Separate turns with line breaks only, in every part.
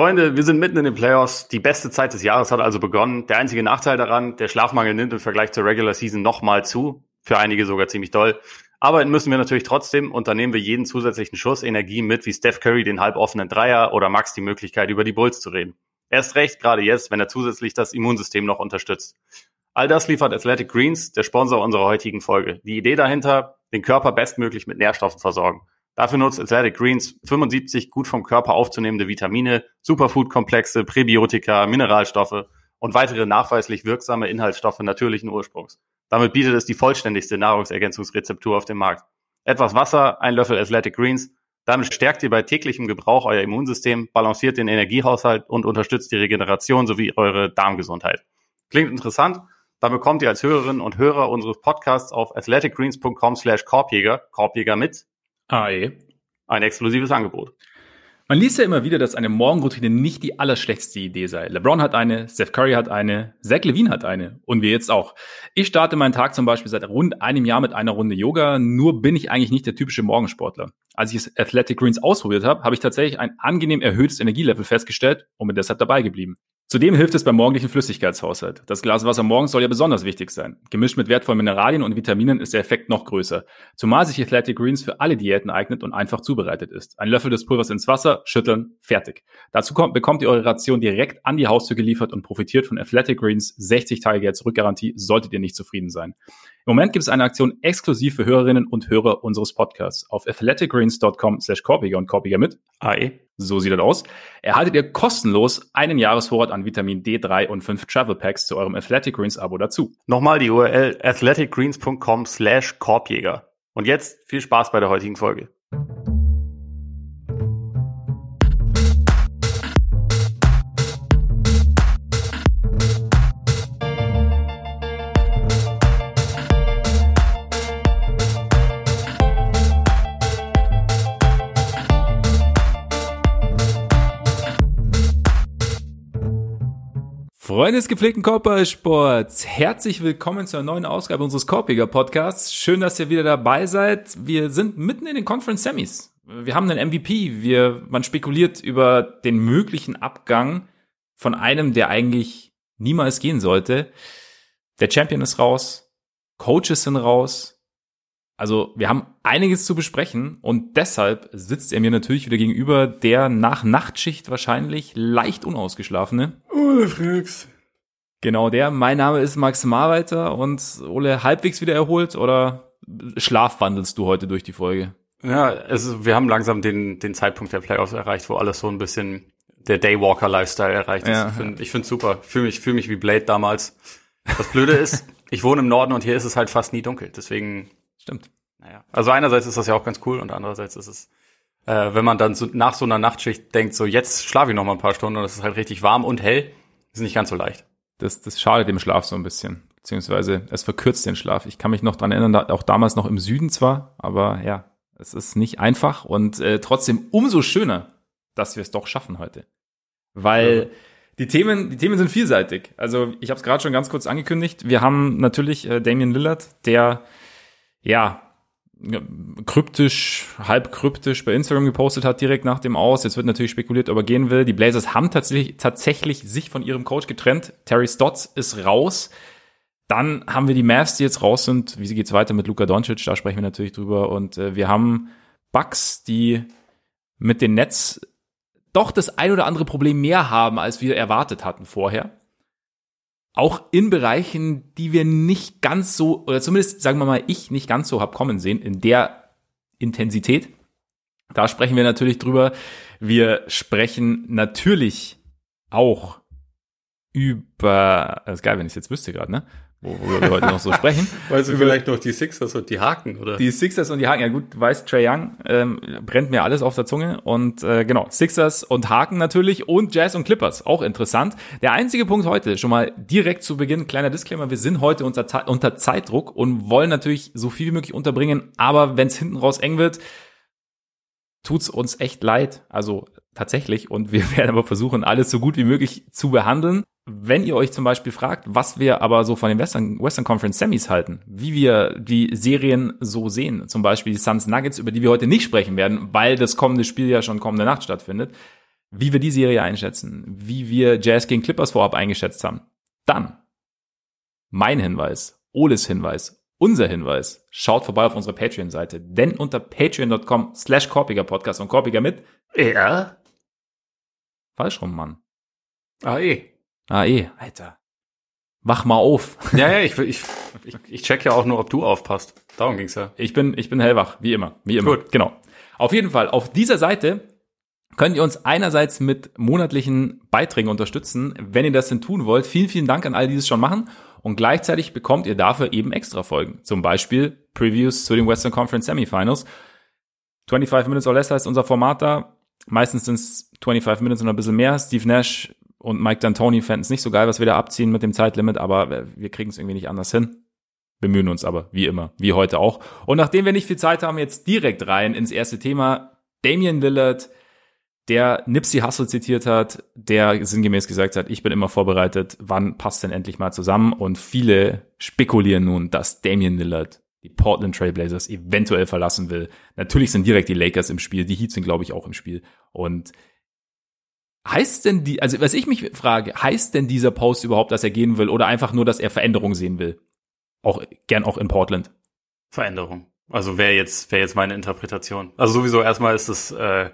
Freunde, wir sind mitten in den Playoffs. Die beste Zeit des Jahres hat also begonnen. Der einzige Nachteil daran, der Schlafmangel nimmt im Vergleich zur Regular Season nochmal zu. Für einige sogar ziemlich doll. Arbeiten müssen wir natürlich trotzdem und dann nehmen wir jeden zusätzlichen Schuss Energie mit, wie Steph Curry den halboffenen Dreier oder Max die Möglichkeit, über die Bulls zu reden. Erst recht, gerade jetzt, wenn er zusätzlich das Immunsystem noch unterstützt. All das liefert Athletic Greens, der Sponsor unserer heutigen Folge. Die Idee dahinter, den Körper bestmöglich mit Nährstoffen versorgen. Dafür nutzt Athletic Greens 75 gut vom Körper aufzunehmende Vitamine, Superfood-Komplexe, Präbiotika, Mineralstoffe und weitere nachweislich wirksame Inhaltsstoffe natürlichen Ursprungs. Damit bietet es die vollständigste Nahrungsergänzungsrezeptur auf dem Markt. Etwas Wasser, ein Löffel Athletic Greens. Damit stärkt ihr bei täglichem Gebrauch euer Immunsystem, balanciert den Energiehaushalt und unterstützt die Regeneration sowie eure Darmgesundheit. Klingt interessant? Dann bekommt ihr als Hörerinnen und Hörer unseres Podcasts auf athleticgreens.com slash Korbjäger, Korbjäger mit AE, ein exklusives Angebot.
Man liest ja immer wieder, dass eine Morgenroutine nicht die allerschlechteste Idee sei. LeBron hat eine, Steph Curry hat eine, Zach Levine hat eine und wir jetzt auch. Ich starte meinen Tag zum Beispiel seit rund einem Jahr mit einer Runde Yoga, nur bin ich eigentlich nicht der typische Morgensportler. Als ich Athletic Greens ausprobiert habe, habe ich tatsächlich ein angenehm erhöhtes Energielevel festgestellt und bin deshalb dabei geblieben. Zudem hilft es beim morgendlichen Flüssigkeitshaushalt. Das Glas Wasser morgens soll ja besonders wichtig sein. Gemischt mit wertvollen Mineralien und Vitaminen ist der Effekt noch größer. Zumal sich Athletic Greens für alle Diäten eignet und einfach zubereitet ist. Ein Löffel des Pulvers ins Wasser, schütteln, fertig. Dazu kommt, bekommt ihr eure Ration direkt an die Haustür geliefert und profitiert von Athletic Greens 60 Tage Geld zurückgarantie, solltet ihr nicht zufrieden sein. Im Moment gibt es eine Aktion exklusiv für Hörerinnen und Hörer unseres Podcasts. Auf athleticgreens.com slash Korpiger und Korpiger mit AE. So sieht das aus. Erhaltet ihr kostenlos einen Jahresvorrat an Vitamin D3 und fünf Travel Packs zu eurem Athletic Greens Abo dazu.
Nochmal die URL athleticgreens.com slash Korbjäger. Und jetzt viel Spaß bei der heutigen Folge.
Freunde des gepflegten Körpersports, herzlich willkommen zur neuen Ausgabe unseres Korpiger Podcasts. Schön, dass ihr wieder dabei seid. Wir sind mitten in den Conference Semis. Wir haben einen MVP. Wir, man spekuliert über den möglichen Abgang von einem, der eigentlich niemals gehen sollte. Der Champion ist raus. Coaches sind raus. Also wir haben einiges zu besprechen und deshalb sitzt er mir natürlich wieder gegenüber, der nach Nachtschicht wahrscheinlich leicht unausgeschlafene.
Ole Frix.
Genau der. Mein Name ist Max Marweiter und Ole halbwegs wieder erholt oder schlafwandelst du heute durch die Folge?
Ja, es, wir haben langsam den, den Zeitpunkt der Playoffs erreicht, wo alles so ein bisschen der Daywalker-Lifestyle erreicht ist. Ja, ich finde ich finde super. Fühle mich, fühl mich wie Blade damals. Das Blöde ist, ich wohne im Norden und hier ist es halt fast nie dunkel. Deswegen.
Stimmt.
Naja. Also einerseits ist das ja auch ganz cool und andererseits ist es, äh, wenn man dann so nach so einer Nachtschicht denkt, so jetzt schlafe ich noch mal ein paar Stunden und es ist halt richtig warm und hell, ist nicht ganz so leicht
das, das schadet dem Schlaf so ein bisschen. Beziehungsweise es verkürzt den Schlaf. Ich kann mich noch dran erinnern, auch damals noch im Süden zwar, aber ja, es ist nicht einfach und äh, trotzdem umso schöner, dass wir es doch schaffen heute. Weil ja. die Themen, die Themen sind vielseitig. Also ich habe es gerade schon ganz kurz angekündigt. Wir haben natürlich äh, Damian Lillard, der ja kryptisch, halb kryptisch bei Instagram gepostet hat, direkt nach dem Aus. Jetzt wird natürlich spekuliert, ob er gehen will. Die Blazers haben tatsächlich, tatsächlich sich von ihrem Coach getrennt. Terry Stotts ist raus. Dann haben wir die Mavs, die jetzt raus sind. Wie geht's weiter mit Luka Doncic? Da sprechen wir natürlich drüber. Und äh, wir haben Bucks, die mit den Nets doch das ein oder andere Problem mehr haben, als wir erwartet hatten vorher auch in Bereichen, die wir nicht ganz so, oder zumindest sagen wir mal, ich nicht ganz so hab kommen sehen, in der Intensität. Da sprechen wir natürlich drüber. Wir sprechen natürlich auch über, das ist geil, wenn ich es jetzt wüsste gerade, ne? Worüber wir heute noch so sprechen.
Weißt du vielleicht noch die Sixers und die Haken, oder?
Die Sixers und die Haken, ja gut, du weißt, Trey Young ähm, brennt mir alles auf der Zunge und äh, genau, Sixers und Haken natürlich und Jazz und Clippers, auch interessant. Der einzige Punkt heute, schon mal direkt zu Beginn, kleiner Disclaimer, wir sind heute unter, unter Zeitdruck und wollen natürlich so viel wie möglich unterbringen, aber wenn es hinten raus eng wird, tut's uns echt leid, also tatsächlich und wir werden aber versuchen, alles so gut wie möglich zu behandeln wenn ihr euch zum Beispiel fragt, was wir aber so von den Western, Western Conference Semis halten, wie wir die Serien so sehen, zum Beispiel die Suns Nuggets, über die wir heute nicht sprechen werden, weil das kommende Spiel ja schon kommende Nacht stattfindet, wie wir die Serie einschätzen, wie wir Jazz gegen Clippers vorab eingeschätzt haben, dann mein Hinweis, Oles Hinweis, unser Hinweis, schaut vorbei auf unsere Patreon-Seite, denn unter patreon.com slash Korpiger Podcast und Korpiger mit
Ja.
Falsch rum, Mann.
AE.
AE, Alter. Wach mal auf.
Ja, ja, ich, ich, ich, ich check ja auch nur, ob du aufpasst. Darum ging's ja.
Ich bin, ich bin hellwach, wie immer, wie immer.
Gut.
Genau. Auf jeden Fall, auf dieser Seite könnt ihr uns einerseits mit monatlichen Beiträgen unterstützen, wenn ihr das denn tun wollt. Vielen, vielen Dank an all die es schon machen. Und gleichzeitig bekommt ihr dafür eben extra Folgen. Zum Beispiel Previews zu den Western Conference Semifinals. 25 Minutes or Less heißt unser Format da. Meistens sind es 25 Minutes und ein bisschen mehr. Steve Nash und Mike D'Antoni fänden es nicht so geil, was wir da abziehen mit dem Zeitlimit, aber wir kriegen es irgendwie nicht anders hin. Bemühen uns aber, wie immer, wie heute auch. Und nachdem wir nicht viel Zeit haben, jetzt direkt rein ins erste Thema. Damian Lillard, der Nipsey Hussle zitiert hat, der sinngemäß gesagt hat, ich bin immer vorbereitet, wann passt denn endlich mal zusammen? Und viele spekulieren nun, dass Damian Lillard die Portland Trailblazers eventuell verlassen will. Natürlich sind direkt die Lakers im Spiel, die Heat sind, glaube ich, auch im Spiel. Und heißt denn die, also was ich mich frage, heißt denn dieser Post überhaupt, dass er gehen will oder einfach nur, dass er Veränderung sehen will? Auch gern auch in Portland.
Veränderung. Also wäre jetzt, wäre jetzt meine Interpretation. Also sowieso erstmal ist es, äh,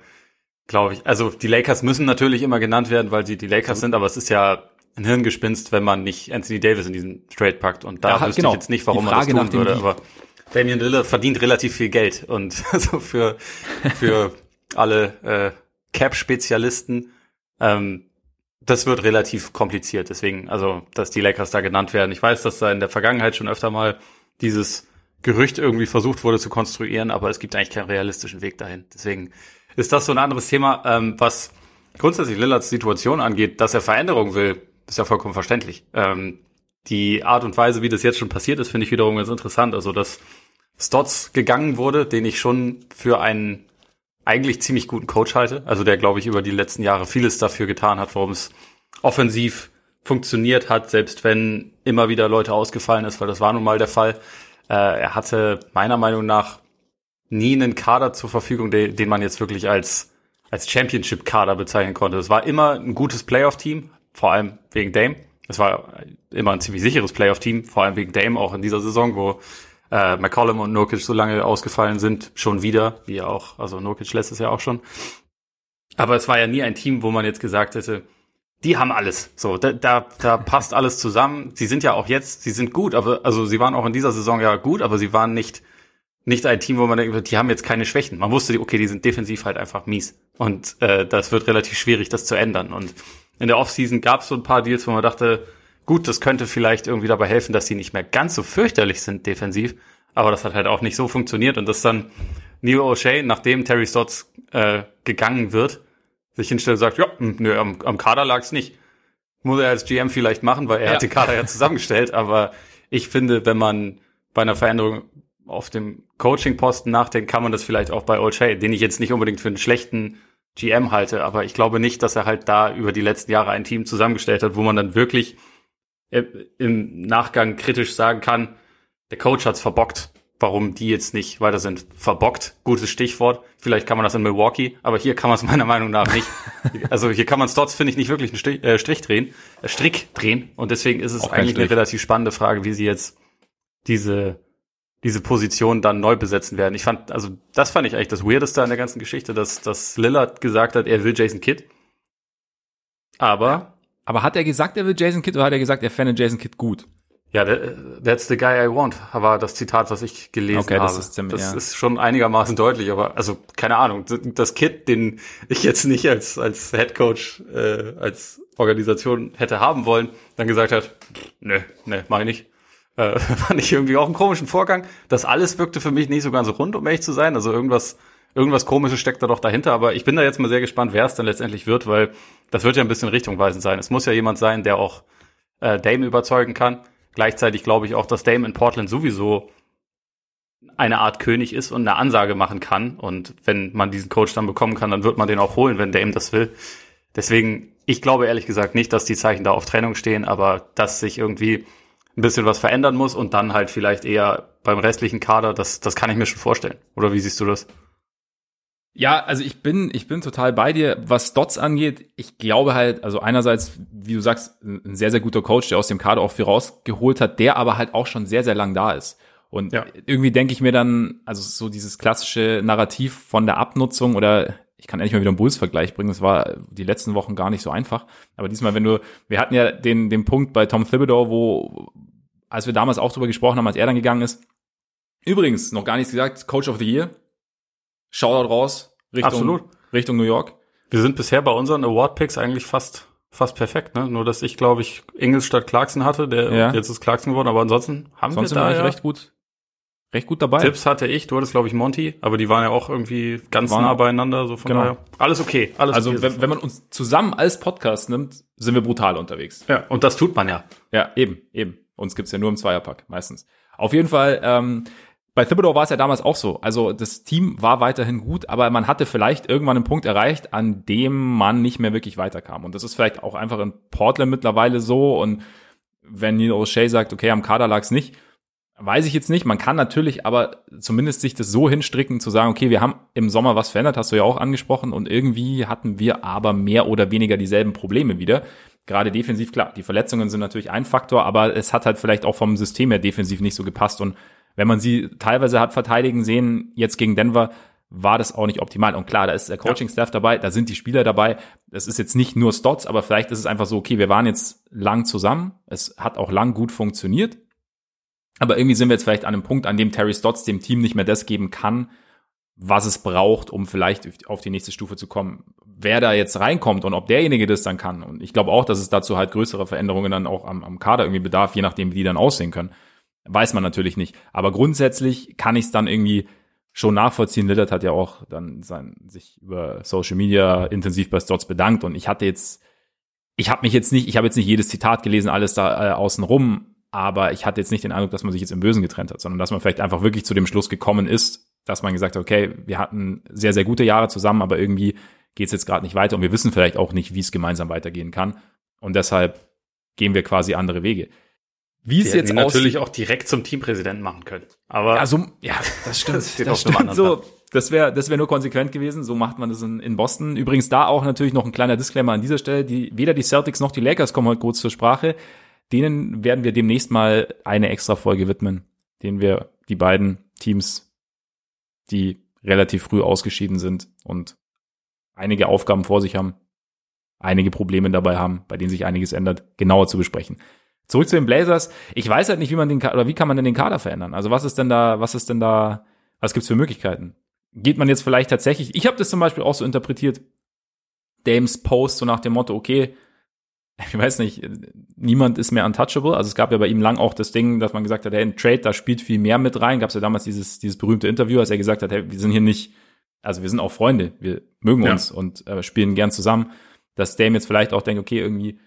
glaube ich, also die Lakers müssen natürlich immer genannt werden, weil sie die Lakers sind, aber es ist ja ein Hirngespinst, wenn man nicht Anthony Davis in diesen Trade packt. Und da
Ja,
wüsste
genau.
ich jetzt nicht, warum man das tun würde. Aber Damian Lillard verdient relativ viel Geld und also für für alle äh, Cap-Spezialisten ähm, das wird relativ kompliziert. Deswegen, also, dass die Lakers da genannt werden. Ich weiß, dass da in der Vergangenheit schon öfter mal dieses Gerücht irgendwie versucht wurde zu konstruieren, aber es gibt eigentlich keinen realistischen Weg dahin. Deswegen ist das so ein anderes Thema. Ähm, was grundsätzlich Lillards Situation angeht, dass er Veränderung will, ist ja vollkommen verständlich. Ähm, die Art und Weise, wie das jetzt schon passiert ist, finde ich wiederum ganz interessant. Also, dass Stotts gegangen wurde, den ich schon für einen eigentlich ziemlich guten Coach halte. Also der, glaube ich, über die letzten Jahre vieles dafür getan hat, warum es offensiv funktioniert hat, selbst wenn immer wieder Leute ausgefallen ist, weil das war nun mal der Fall. Äh, er hatte meiner Meinung nach nie einen Kader zur Verfügung, den, den man jetzt wirklich als, als Championship-Kader bezeichnen konnte. Es war immer ein gutes Playoff-Team, vor allem wegen Dame. Es war immer ein ziemlich sicheres Playoff-Team, vor allem wegen Dame auch in dieser Saison, wo äh, McCollum und Nurkic so lange ausgefallen sind, schon wieder, wie auch, also Nurkic letztes Jahr auch schon. Aber es war ja nie ein Team, wo man jetzt gesagt hätte, die haben alles. So, da, da, da passt alles zusammen. Sie sind ja auch jetzt, sie sind gut, aber also sie waren auch in dieser Saison ja gut, aber sie waren nicht nicht ein Team, wo man denkt, die haben jetzt keine Schwächen. Man wusste, okay, die sind defensiv halt einfach mies. Und äh, das wird relativ schwierig, das zu ändern. Und in der Offseason gab es so ein paar Deals, wo man dachte, gut, das könnte vielleicht irgendwie dabei helfen, dass sie nicht mehr ganz so fürchterlich sind defensiv. Aber das hat halt auch nicht so funktioniert. Und dass dann Neil O'Shea, nachdem Terry Stotts äh, gegangen wird, sich hinstellt und sagt, ja, hm, nö, am, am Kader lag's nicht. Muss er als GM vielleicht machen, weil er
Ja.
hat den Kader ja zusammengestellt. Aber ich finde, wenn man bei einer Veränderung auf dem Coaching-Posten nachdenkt, kann man das vielleicht auch bei O'Shea, den ich jetzt nicht unbedingt für einen schlechten GM halte, aber ich glaube nicht, dass er halt da über die letzten Jahre ein Team zusammengestellt hat, wo man dann wirklich im Nachgang kritisch sagen kann, der Coach hat's verbockt. Warum die jetzt nicht weiter sind? Verbockt, gutes Stichwort. Vielleicht kann man das in Milwaukee, aber hier kann man es meiner Meinung nach nicht. also hier kann man Stotts, finde ich, nicht wirklich einen Strich, äh, Strich drehen, äh, Strick drehen. Und deswegen ist es
Auch
eigentlich eine relativ spannende Frage, wie sie jetzt diese diese Position dann neu besetzen werden. Ich fand, also das fand ich eigentlich das Weirdeste an der ganzen Geschichte, dass, dass Lillard gesagt hat, er will Jason Kidd. Aber
Aber hat er gesagt, er will Jason Kidd oder hat er gesagt, er fände Jason Kidd gut?
Ja, that- that's the guy I want, war das Zitat, was ich gelesen
Okay,
habe.
das ist ziemlich-
das
ja.
ist schon einigermaßen deutlich, aber also keine Ahnung, das Kid, den ich jetzt nicht als als Head Coach äh, als Organisation hätte haben wollen, dann gesagt hat, nö, nö, mach ich nicht. Äh, fand ich irgendwie auch einen komischen Vorgang. Das alles wirkte für mich nicht so ganz rund, um ehrlich zu sein. Also irgendwas irgendwas Komisches steckt da doch dahinter, aber ich bin da jetzt mal sehr gespannt, wer es dann letztendlich wird, weil das wird ja ein bisschen richtungweisend sein. Es muss ja jemand sein, der auch äh, Dame überzeugen kann. Gleichzeitig glaube ich auch, dass Dame in Portland sowieso eine Art König ist und eine Ansage machen kann. Und wenn man diesen Coach dann bekommen kann, dann wird man den auch holen, wenn Dame das will. Deswegen, ich glaube ehrlich gesagt nicht, dass die Zeichen da auf Trennung stehen, aber dass sich irgendwie ein bisschen was verändern muss und dann halt vielleicht eher beim restlichen Kader, das, das kann ich mir schon vorstellen. Oder wie siehst du das?
Ja, also ich bin, ich bin total bei dir. Was Dots angeht, ich glaube halt, also einerseits, wie du sagst, ein sehr, sehr guter Coach, der aus dem Kader auch viel rausgeholt hat, der aber halt auch schon sehr, sehr lang da ist. Und ja. irgendwie denke ich mir dann, also so dieses klassische Narrativ von der Abnutzung oder ich kann endlich mal wieder einen Bulls-Vergleich bringen, das war die letzten Wochen gar nicht so einfach. Aber diesmal, wenn du, wir hatten ja den, den Punkt bei Tom Thibodeau, wo, als wir damals auch drüber gesprochen haben, als er dann gegangen ist, übrigens, noch gar nichts gesagt, Coach of the Year, Shoutout raus Richtung, Absolut. Richtung New York.
Wir sind bisher bei unseren Award-Picks eigentlich fast, fast perfekt, ne? Nur, dass ich, glaube ich, Ingels statt Clarkson hatte, der ja. jetzt ist Clarkson geworden, aber ansonsten haben
Sonst wir da ja recht gut, recht gut dabei.
Tipps hatte ich, du hattest, glaube ich, Monty, aber die waren ja auch irgendwie ganz waren, nah beieinander, so von genau. daher. Alles okay, alles
Also,
okay,
wenn, wenn man uns zusammen als Podcast nimmt, sind wir brutal unterwegs.
Ja, und das tut man ja.
Ja, eben, eben. Uns gibt's ja nur im Zweierpack, meistens. Auf jeden Fall, ähm, bei Thibodeau war es ja damals auch so. Also das Team war weiterhin gut, aber man hatte vielleicht irgendwann einen Punkt erreicht, an dem man nicht mehr wirklich weiterkam. Und das ist vielleicht auch einfach in Portland mittlerweile so. Und wenn Neil O'Shea sagt, okay, am Kader lag es nicht, weiß ich jetzt nicht. Man kann natürlich aber zumindest sich das so hinstricken, zu sagen, okay, wir haben im Sommer was verändert, hast du ja auch angesprochen. Und irgendwie hatten wir aber mehr oder weniger dieselben Probleme wieder. Gerade defensiv, klar, die Verletzungen sind natürlich ein Faktor, aber es hat halt vielleicht auch vom System her defensiv nicht so gepasst. Und wenn man sie teilweise hat verteidigen sehen, jetzt gegen Denver, war das auch nicht optimal. Und klar, da ist der Coaching-Staff dabei, da sind die Spieler dabei. Das ist jetzt nicht nur Stots, aber vielleicht ist es einfach so, okay, wir waren jetzt lang zusammen. Es hat auch lang gut funktioniert. Aber irgendwie sind wir jetzt vielleicht an einem Punkt, an dem Terry Stotts dem Team nicht mehr das geben kann, was es braucht, um vielleicht auf die nächste Stufe zu kommen. Wer da jetzt reinkommt und ob derjenige das dann kann. Und ich glaube auch, dass es dazu halt größere Veränderungen dann auch am, am Kader irgendwie bedarf, je nachdem, wie die dann aussehen können. Weiß man natürlich nicht. Aber grundsätzlich kann ich es dann irgendwie schon nachvollziehen. Lillard hat ja auch dann sein, sich über Social Media intensiv bei Stotts bedankt und ich hatte jetzt, ich habe mich jetzt nicht, ich habe jetzt nicht jedes Zitat gelesen, alles da äh, außen rum, aber ich hatte jetzt nicht den Eindruck, dass man sich jetzt im Bösen getrennt hat, sondern dass man vielleicht einfach wirklich zu dem Schluss gekommen ist, dass man gesagt hat, okay, wir hatten sehr, sehr gute Jahre zusammen, aber irgendwie geht es jetzt gerade nicht weiter und wir wissen vielleicht auch nicht, wie es gemeinsam weitergehen kann. Und deshalb gehen wir quasi andere Wege.
Wie es jetzt natürlich auch direkt zum Teampräsidenten machen können. Aber
ja, so, ja das stimmt. das, das stimmt so. Das wäre das wäre nur konsequent gewesen. So macht man das in, in Boston. Übrigens da auch natürlich noch ein kleiner Disclaimer an dieser Stelle. Die, weder die Celtics noch die Lakers kommen heute kurz zur Sprache. Denen werden wir demnächst mal eine extra Folge widmen, denen wir die beiden Teams, die relativ früh ausgeschieden sind und einige Aufgaben vor sich haben, einige Probleme dabei haben, bei denen sich einiges ändert, genauer zu besprechen. Zurück zu den Blazers. Ich weiß halt nicht, wie man den oder wie kann man denn den Kader verändern? Also was ist denn da, was ist denn da, was gibt's für Möglichkeiten? Geht man jetzt vielleicht tatsächlich? Ich habe das zum Beispiel auch so interpretiert. Dames Post so nach dem Motto, okay, ich weiß nicht, niemand ist mehr untouchable. Also es gab ja bei ihm lang auch das Ding, dass man gesagt hat, hey, ein Trade, da spielt viel mehr mit rein. Gab es ja damals dieses, dieses berühmte Interview, als er gesagt hat, hey, wir sind hier nicht, also wir sind auch Freunde, wir mögen ja. uns und äh, spielen gern zusammen. Dass Dame jetzt vielleicht auch denkt, okay, irgendwie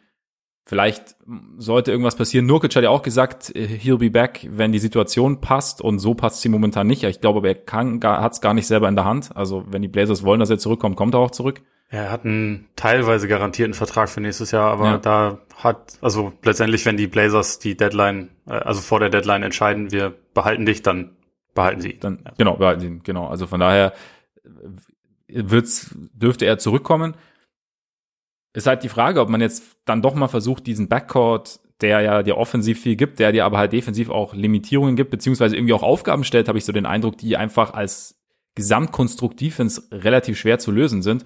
Vielleicht sollte irgendwas passieren. Nurkic hat ja auch gesagt, äh, he'll be back, wenn die Situation passt. Und so passt sie momentan nicht. Ich glaube, er kann, hat es gar nicht selber in der Hand. Also wenn die Blazers wollen, dass er zurückkommt, kommt er auch zurück.
Er hat einen teilweise garantierten Vertrag für nächstes Jahr, aber ja. da hat, also letztendlich, wenn die Blazers die Deadline, äh, also vor der Deadline entscheiden, wir behalten dich, dann behalten sie.
Dann, genau, behalten sie, genau. Also von daher äh, wird's, dürfte er zurückkommen. Ist halt die Frage, ob man jetzt dann doch mal versucht, diesen Backcourt, der ja dir offensiv viel gibt, der dir aber halt defensiv auch Limitierungen gibt, beziehungsweise irgendwie auch Aufgaben stellt, habe ich so den Eindruck, die einfach als Gesamtkonstrukt Defense relativ schwer zu lösen sind,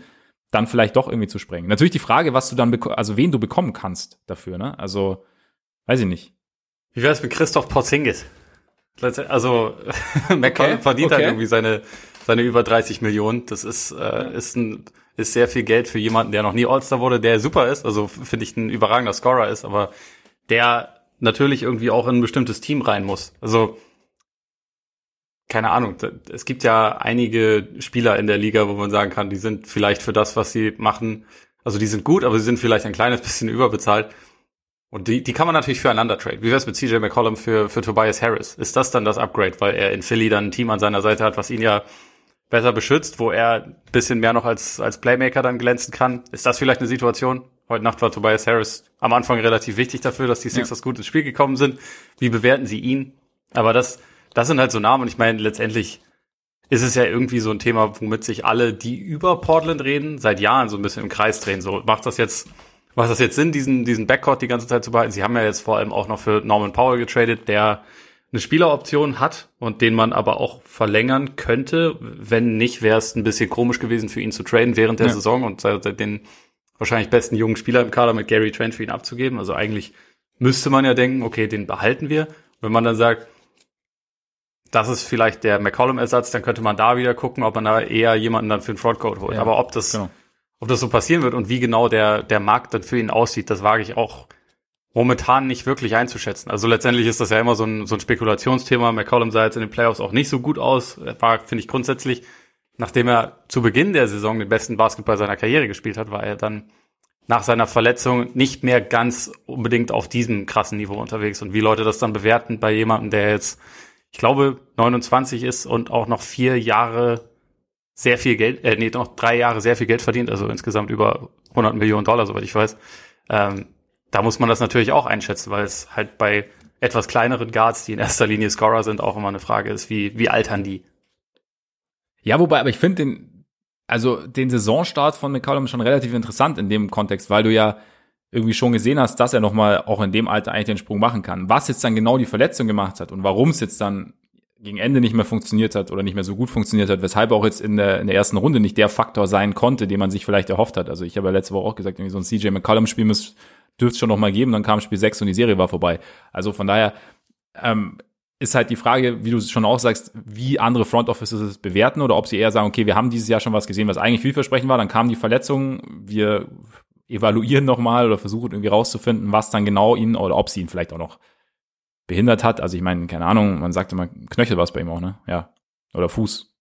dann vielleicht doch irgendwie zu sprengen. Natürlich die Frage, was du dann, also wen du bekommen kannst dafür, ne? Also, weiß ich nicht.
Wie wär's mit Christoph Porzingis? Also, McCollum okay, verdient halt okay. halt irgendwie seine, seine über 30 Millionen. Das ist, äh, ist ein, ist sehr viel Geld für jemanden, der noch nie All-Star wurde, der super ist, also finde ich ein überragender Scorer ist, aber der natürlich irgendwie auch in ein bestimmtes Team rein muss. Also keine Ahnung, es gibt ja einige Spieler in der Liga, wo man sagen kann, die sind vielleicht für das, was sie machen, also die sind gut, aber sie sind vielleicht ein kleines bisschen überbezahlt. Und die, die kann man natürlich füreinander traden. Wie wär's mit CJ McCollum für, für Tobias Harris? Ist das dann das Upgrade, weil er in Philly dann ein Team an seiner Seite hat, was ihn ja besser beschützt, wo er ein bisschen mehr noch als, als Playmaker dann glänzen kann. Ist das vielleicht eine Situation? Heute Nacht war Tobias Harris am Anfang relativ wichtig dafür, dass die Sixers ja. gut ins Spiel gekommen sind. Wie bewerten sie ihn? Aber das, das sind halt so Namen und ich meine, letztendlich ist es ja irgendwie so ein Thema, womit sich alle, die über Portland reden, seit Jahren so ein bisschen im Kreis drehen. So macht das jetzt, macht das jetzt Sinn, diesen, diesen Backcourt die ganze Zeit zu behalten? Sie haben ja jetzt vor allem auch noch für Norman Powell getradet, der eine Spieleroption hat und den man aber auch verlängern könnte. Wenn nicht, wäre es ein bisschen komisch gewesen für ihn zu traden während der ja. Saison und den wahrscheinlich besten jungen Spieler im Kader mit Gary Trent für ihn abzugeben. Also eigentlich müsste man ja denken, okay, den behalten wir. Wenn man dann sagt, das ist vielleicht der McCollum-Ersatz, dann könnte man da wieder gucken, ob man da eher jemanden dann für den Frontcoat holt. Ja, Aber ob das, genau. ob das so passieren wird und wie genau der, der Markt dann für ihn aussieht, das wage ich auch momentan nicht wirklich einzuschätzen. Also letztendlich ist das ja immer so ein, so ein Spekulationsthema. McCollum sah jetzt in den Playoffs auch nicht so gut aus. Er war, finde ich, grundsätzlich, nachdem er zu Beginn der Saison den besten Basketball seiner Karriere gespielt hat, war er dann nach seiner Verletzung nicht mehr ganz unbedingt auf diesem krassen Niveau unterwegs. Und wie Leute das dann bewerten bei jemandem, der jetzt ich glaube, 29 ist und auch noch vier Jahre sehr viel Geld, äh, nee, noch drei Jahre sehr viel Geld verdient, also insgesamt über 100 Millionen Dollar, soweit ich weiß. Ähm, da muss man das natürlich auch einschätzen, weil es halt bei etwas kleineren Guards, die in erster Linie Scorer sind, auch immer eine Frage ist, wie, wie altern die?
Ja, wobei, aber ich finde den, also den Saisonstart von McCollum schon relativ interessant in dem Kontext, weil du ja irgendwie schon gesehen hast, dass er nochmal auch in dem Alter eigentlich den Sprung machen kann. Was jetzt dann genau die Verletzung gemacht hat und warum es jetzt dann gegen Ende nicht mehr funktioniert hat oder nicht mehr so gut funktioniert hat, weshalb auch jetzt in der, in der ersten Runde nicht der Faktor sein konnte, den man sich vielleicht erhofft hat. Also ich habe ja letzte Woche auch gesagt, irgendwie so ein CJ McCollum-Spiel dürfte es schon noch mal geben, dann kam Spiel 6 und die Serie war vorbei. Also von daher ähm, ist halt die Frage, wie du schon auch sagst, wie andere Front Offices es bewerten oder ob sie eher sagen, okay, wir haben dieses Jahr schon was gesehen, was eigentlich vielversprechend war, dann kam die Verletzung, wir evaluieren nochmal oder versuchen irgendwie rauszufinden, was dann genau ihn oder ob sie ihn vielleicht auch noch behindert hat. Also ich meine, keine Ahnung, man sagt immer, Knöchel war es bei ihm auch, ne? Ja. Oder Fuß.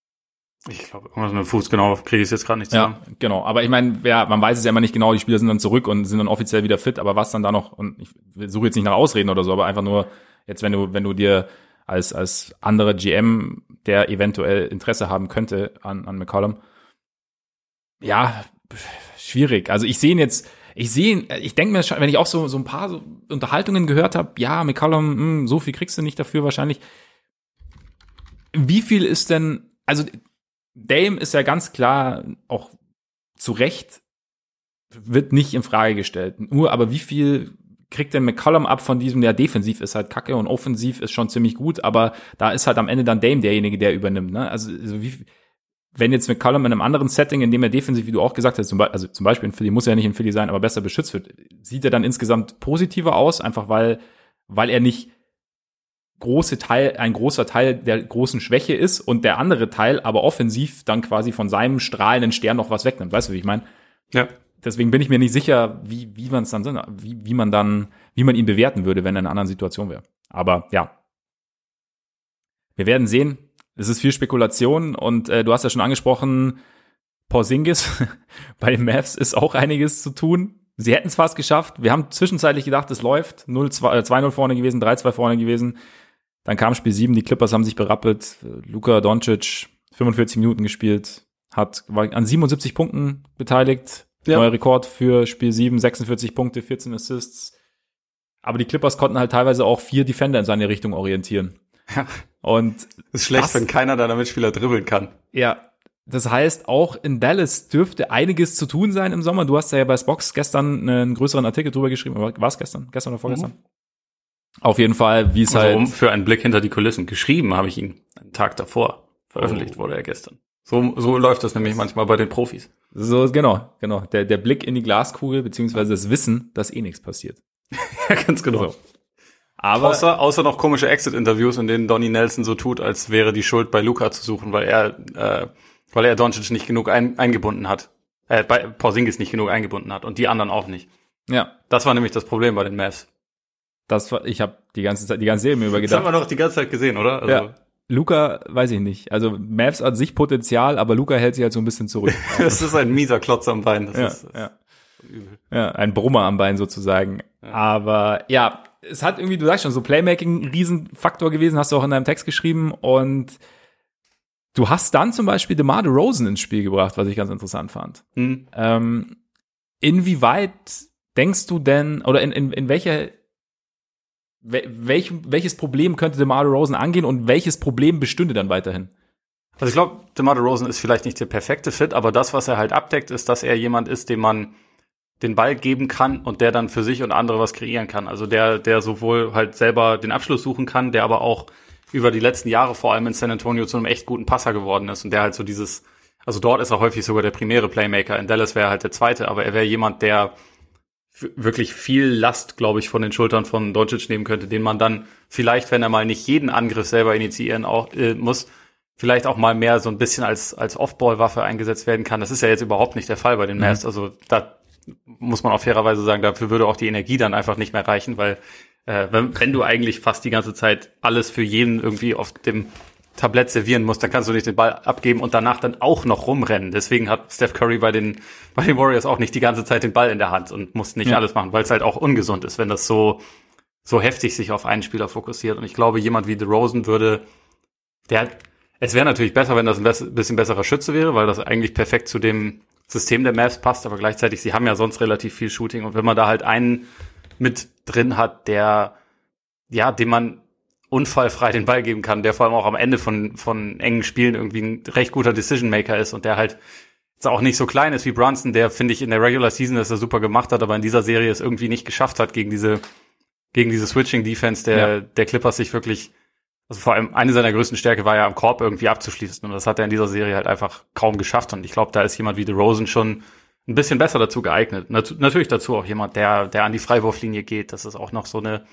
Ich glaube, irgendwas mit Fuß, genau, kriege ich es jetzt gerade nicht zusammen.
Ja, genau. Aber ich meine, ja, man weiß es ja immer nicht genau, die Spieler sind dann zurück und sind dann offiziell wieder fit, aber was dann da noch, und ich suche jetzt nicht nach Ausreden oder so, aber einfach nur, jetzt wenn du, wenn du dir als, als andere GM, der eventuell Interesse haben könnte an, an McCollum, ja, schwierig. Also ich sehe ihn jetzt, ich sehe ihn, ich denke mir, wenn ich auch so, so ein paar so Unterhaltungen gehört habe, ja, McCollum, mh, hm, so viel kriegst du nicht dafür wahrscheinlich. Wie viel ist denn, also Dame ist ja ganz klar auch zu Recht, wird nicht in Frage gestellt. Nur, aber wie viel kriegt denn McCollum ab von diesem, der defensiv ist halt kacke und offensiv ist schon ziemlich gut, aber da ist halt am Ende dann Dame derjenige, der übernimmt. Ne? Also, also wie, wenn jetzt McCollum in einem anderen Setting, in dem er defensiv, wie du auch gesagt hast, zum also zum Beispiel in Philly, muss er ja nicht in Philly sein, aber besser beschützt wird, sieht er dann insgesamt positiver aus, einfach weil, weil er nicht große Teil, ein großer Teil der großen Schwäche ist und der andere Teil aber offensiv dann quasi von seinem strahlenden Stern noch was wegnimmt. Weißt du, wie ich meine?
Ja.
Deswegen bin ich mir nicht sicher, wie, wie man es dann, wie, wie man dann, wie man ihn bewerten würde, wenn er in einer anderen Situation wäre. Aber ja. Wir werden sehen es ist viel Spekulation und äh, du hast ja schon angesprochen, Porzingis bei den Mavs ist auch einiges zu tun. Sie hätten es fast geschafft. Wir haben zwischenzeitlich gedacht, es läuft. 2-0 äh, vorne gewesen, 3-2 vorne gewesen. Dann kam Spiel 7, die Clippers haben sich berappelt. Luka Doncic 45 Minuten gespielt, hat war an 77 Punkten beteiligt. Ja. Neuer Rekord für Spiel 7, 46 Punkte, 14 Assists. Aber die Clippers konnten halt teilweise auch vier Defender in seine Richtung orientieren.
Ja. Und ist schlecht, das, wenn keiner deiner Mitspieler dribbeln kann.
Ja. Das heißt, auch in Dallas dürfte einiges zu tun sein im Sommer. Du hast ja bei Spox gestern einen größeren Artikel drüber geschrieben. War es gestern? Gestern oder vorgestern? Mhm. Auf jeden Fall, wie es also, halt.
Für einen Blick hinter die Kulissen geschrieben habe ich ihn einen Tag davor. Veröffentlicht oh. wurde er gestern. So, so läuft das nämlich manchmal bei den Profis.
So, genau, genau. Der, der Blick in die Glaskugel, beziehungsweise das Wissen, dass eh nichts passiert.
ja, ganz genau. So. Aber außer, außer noch komische Exit-Interviews, in denen Donny Nelson so tut, als wäre die Schuld bei Luca zu suchen, weil er, äh, weil er Doncic nicht genug ein, eingebunden hat. Äh, bei Porzingis nicht genug eingebunden hat und die anderen auch nicht.
Ja.
Das war nämlich das Problem bei den Mavs.
Das war, ich habe die ganze Zeit, die ganze Serie mir übergedacht.
Das haben wir doch die ganze Zeit gesehen, oder?
Also, ja. Luca, weiß ich nicht. Also Mavs hat sich Potenzial, aber Luca hält sich halt so ein bisschen zurück.
das ist ein mieser Klotz am Bein. Das
ja,
ist, das
ja. ja, ein Brummer am Bein sozusagen. Ja. Aber ja, es hat irgendwie, du sagst schon, so Playmaking ein Riesenfaktor gewesen, hast du auch in deinem Text geschrieben und du hast dann zum Beispiel DeMar DeRozan ins Spiel gebracht, was ich ganz interessant fand. Mhm. Ähm, inwieweit denkst du denn, oder in, in, in welcher welch, welches Problem könnte DeMar DeRozan angehen und welches Problem bestünde dann weiterhin?
Also ich glaube, DeMar Rosen ist vielleicht nicht der perfekte Fit, aber das, was er halt abdeckt, ist, dass er jemand ist, dem man den Ball geben kann und der dann für sich und andere was kreieren kann. Also der, der sowohl halt selber den Abschluss suchen kann, der aber auch über die letzten Jahre vor allem in San Antonio zu einem echt guten Passer geworden ist und der halt so dieses, also dort ist er häufig sogar der primäre Playmaker. In Dallas wäre er halt der zweite, aber er wäre jemand, der wirklich viel Last, glaube ich, von den Schultern von Doncic nehmen könnte, den man dann vielleicht, wenn er mal nicht jeden Angriff selber initiieren auch, äh, muss, vielleicht auch mal mehr so ein bisschen als, als Off-Ball-Waffe eingesetzt werden kann. Das ist ja jetzt überhaupt nicht der Fall bei den mhm. Mavs. Also da muss man auch fairerweise sagen, dafür würde auch die Energie dann einfach nicht mehr reichen, weil äh, wenn, wenn du eigentlich fast die ganze Zeit alles für jeden irgendwie auf dem Tablett servieren musst, dann kannst du nicht den Ball abgeben und danach dann auch noch rumrennen. Deswegen hat Steph Curry bei den, bei den Warriors auch nicht die ganze Zeit den Ball in der Hand und muss nicht ja. alles machen, weil es halt auch ungesund ist, wenn das so, so heftig sich auf einen Spieler fokussiert. Und ich glaube, jemand wie DeRozan würde, der, es wäre natürlich besser, wenn das ein bisschen besserer Schütze wäre, weil das eigentlich perfekt zu dem System der Mavs passt, aber gleichzeitig, sie haben ja sonst relativ viel Shooting und wenn man da halt einen mit drin hat, der, ja, dem man unfallfrei den Ball geben kann, der vor allem auch am Ende von, von engen Spielen irgendwie ein recht guter Decision Maker ist und der halt jetzt auch nicht so klein ist wie Brunson, der finde ich in der Regular Season das er super gemacht hat, aber in dieser Serie es irgendwie nicht geschafft hat gegen diese, gegen diese Switching Defense der, ja. der Clippers sich wirklich, also vor allem eine seiner größten Stärke war ja am Korb irgendwie abzuschließen und das hat er in dieser Serie halt einfach kaum geschafft und ich glaube, da ist jemand wie DeRozan schon ein bisschen besser dazu geeignet. Nat natürlich dazu auch jemand, der, der an die Freiwurflinie geht. Das ist auch noch so eine,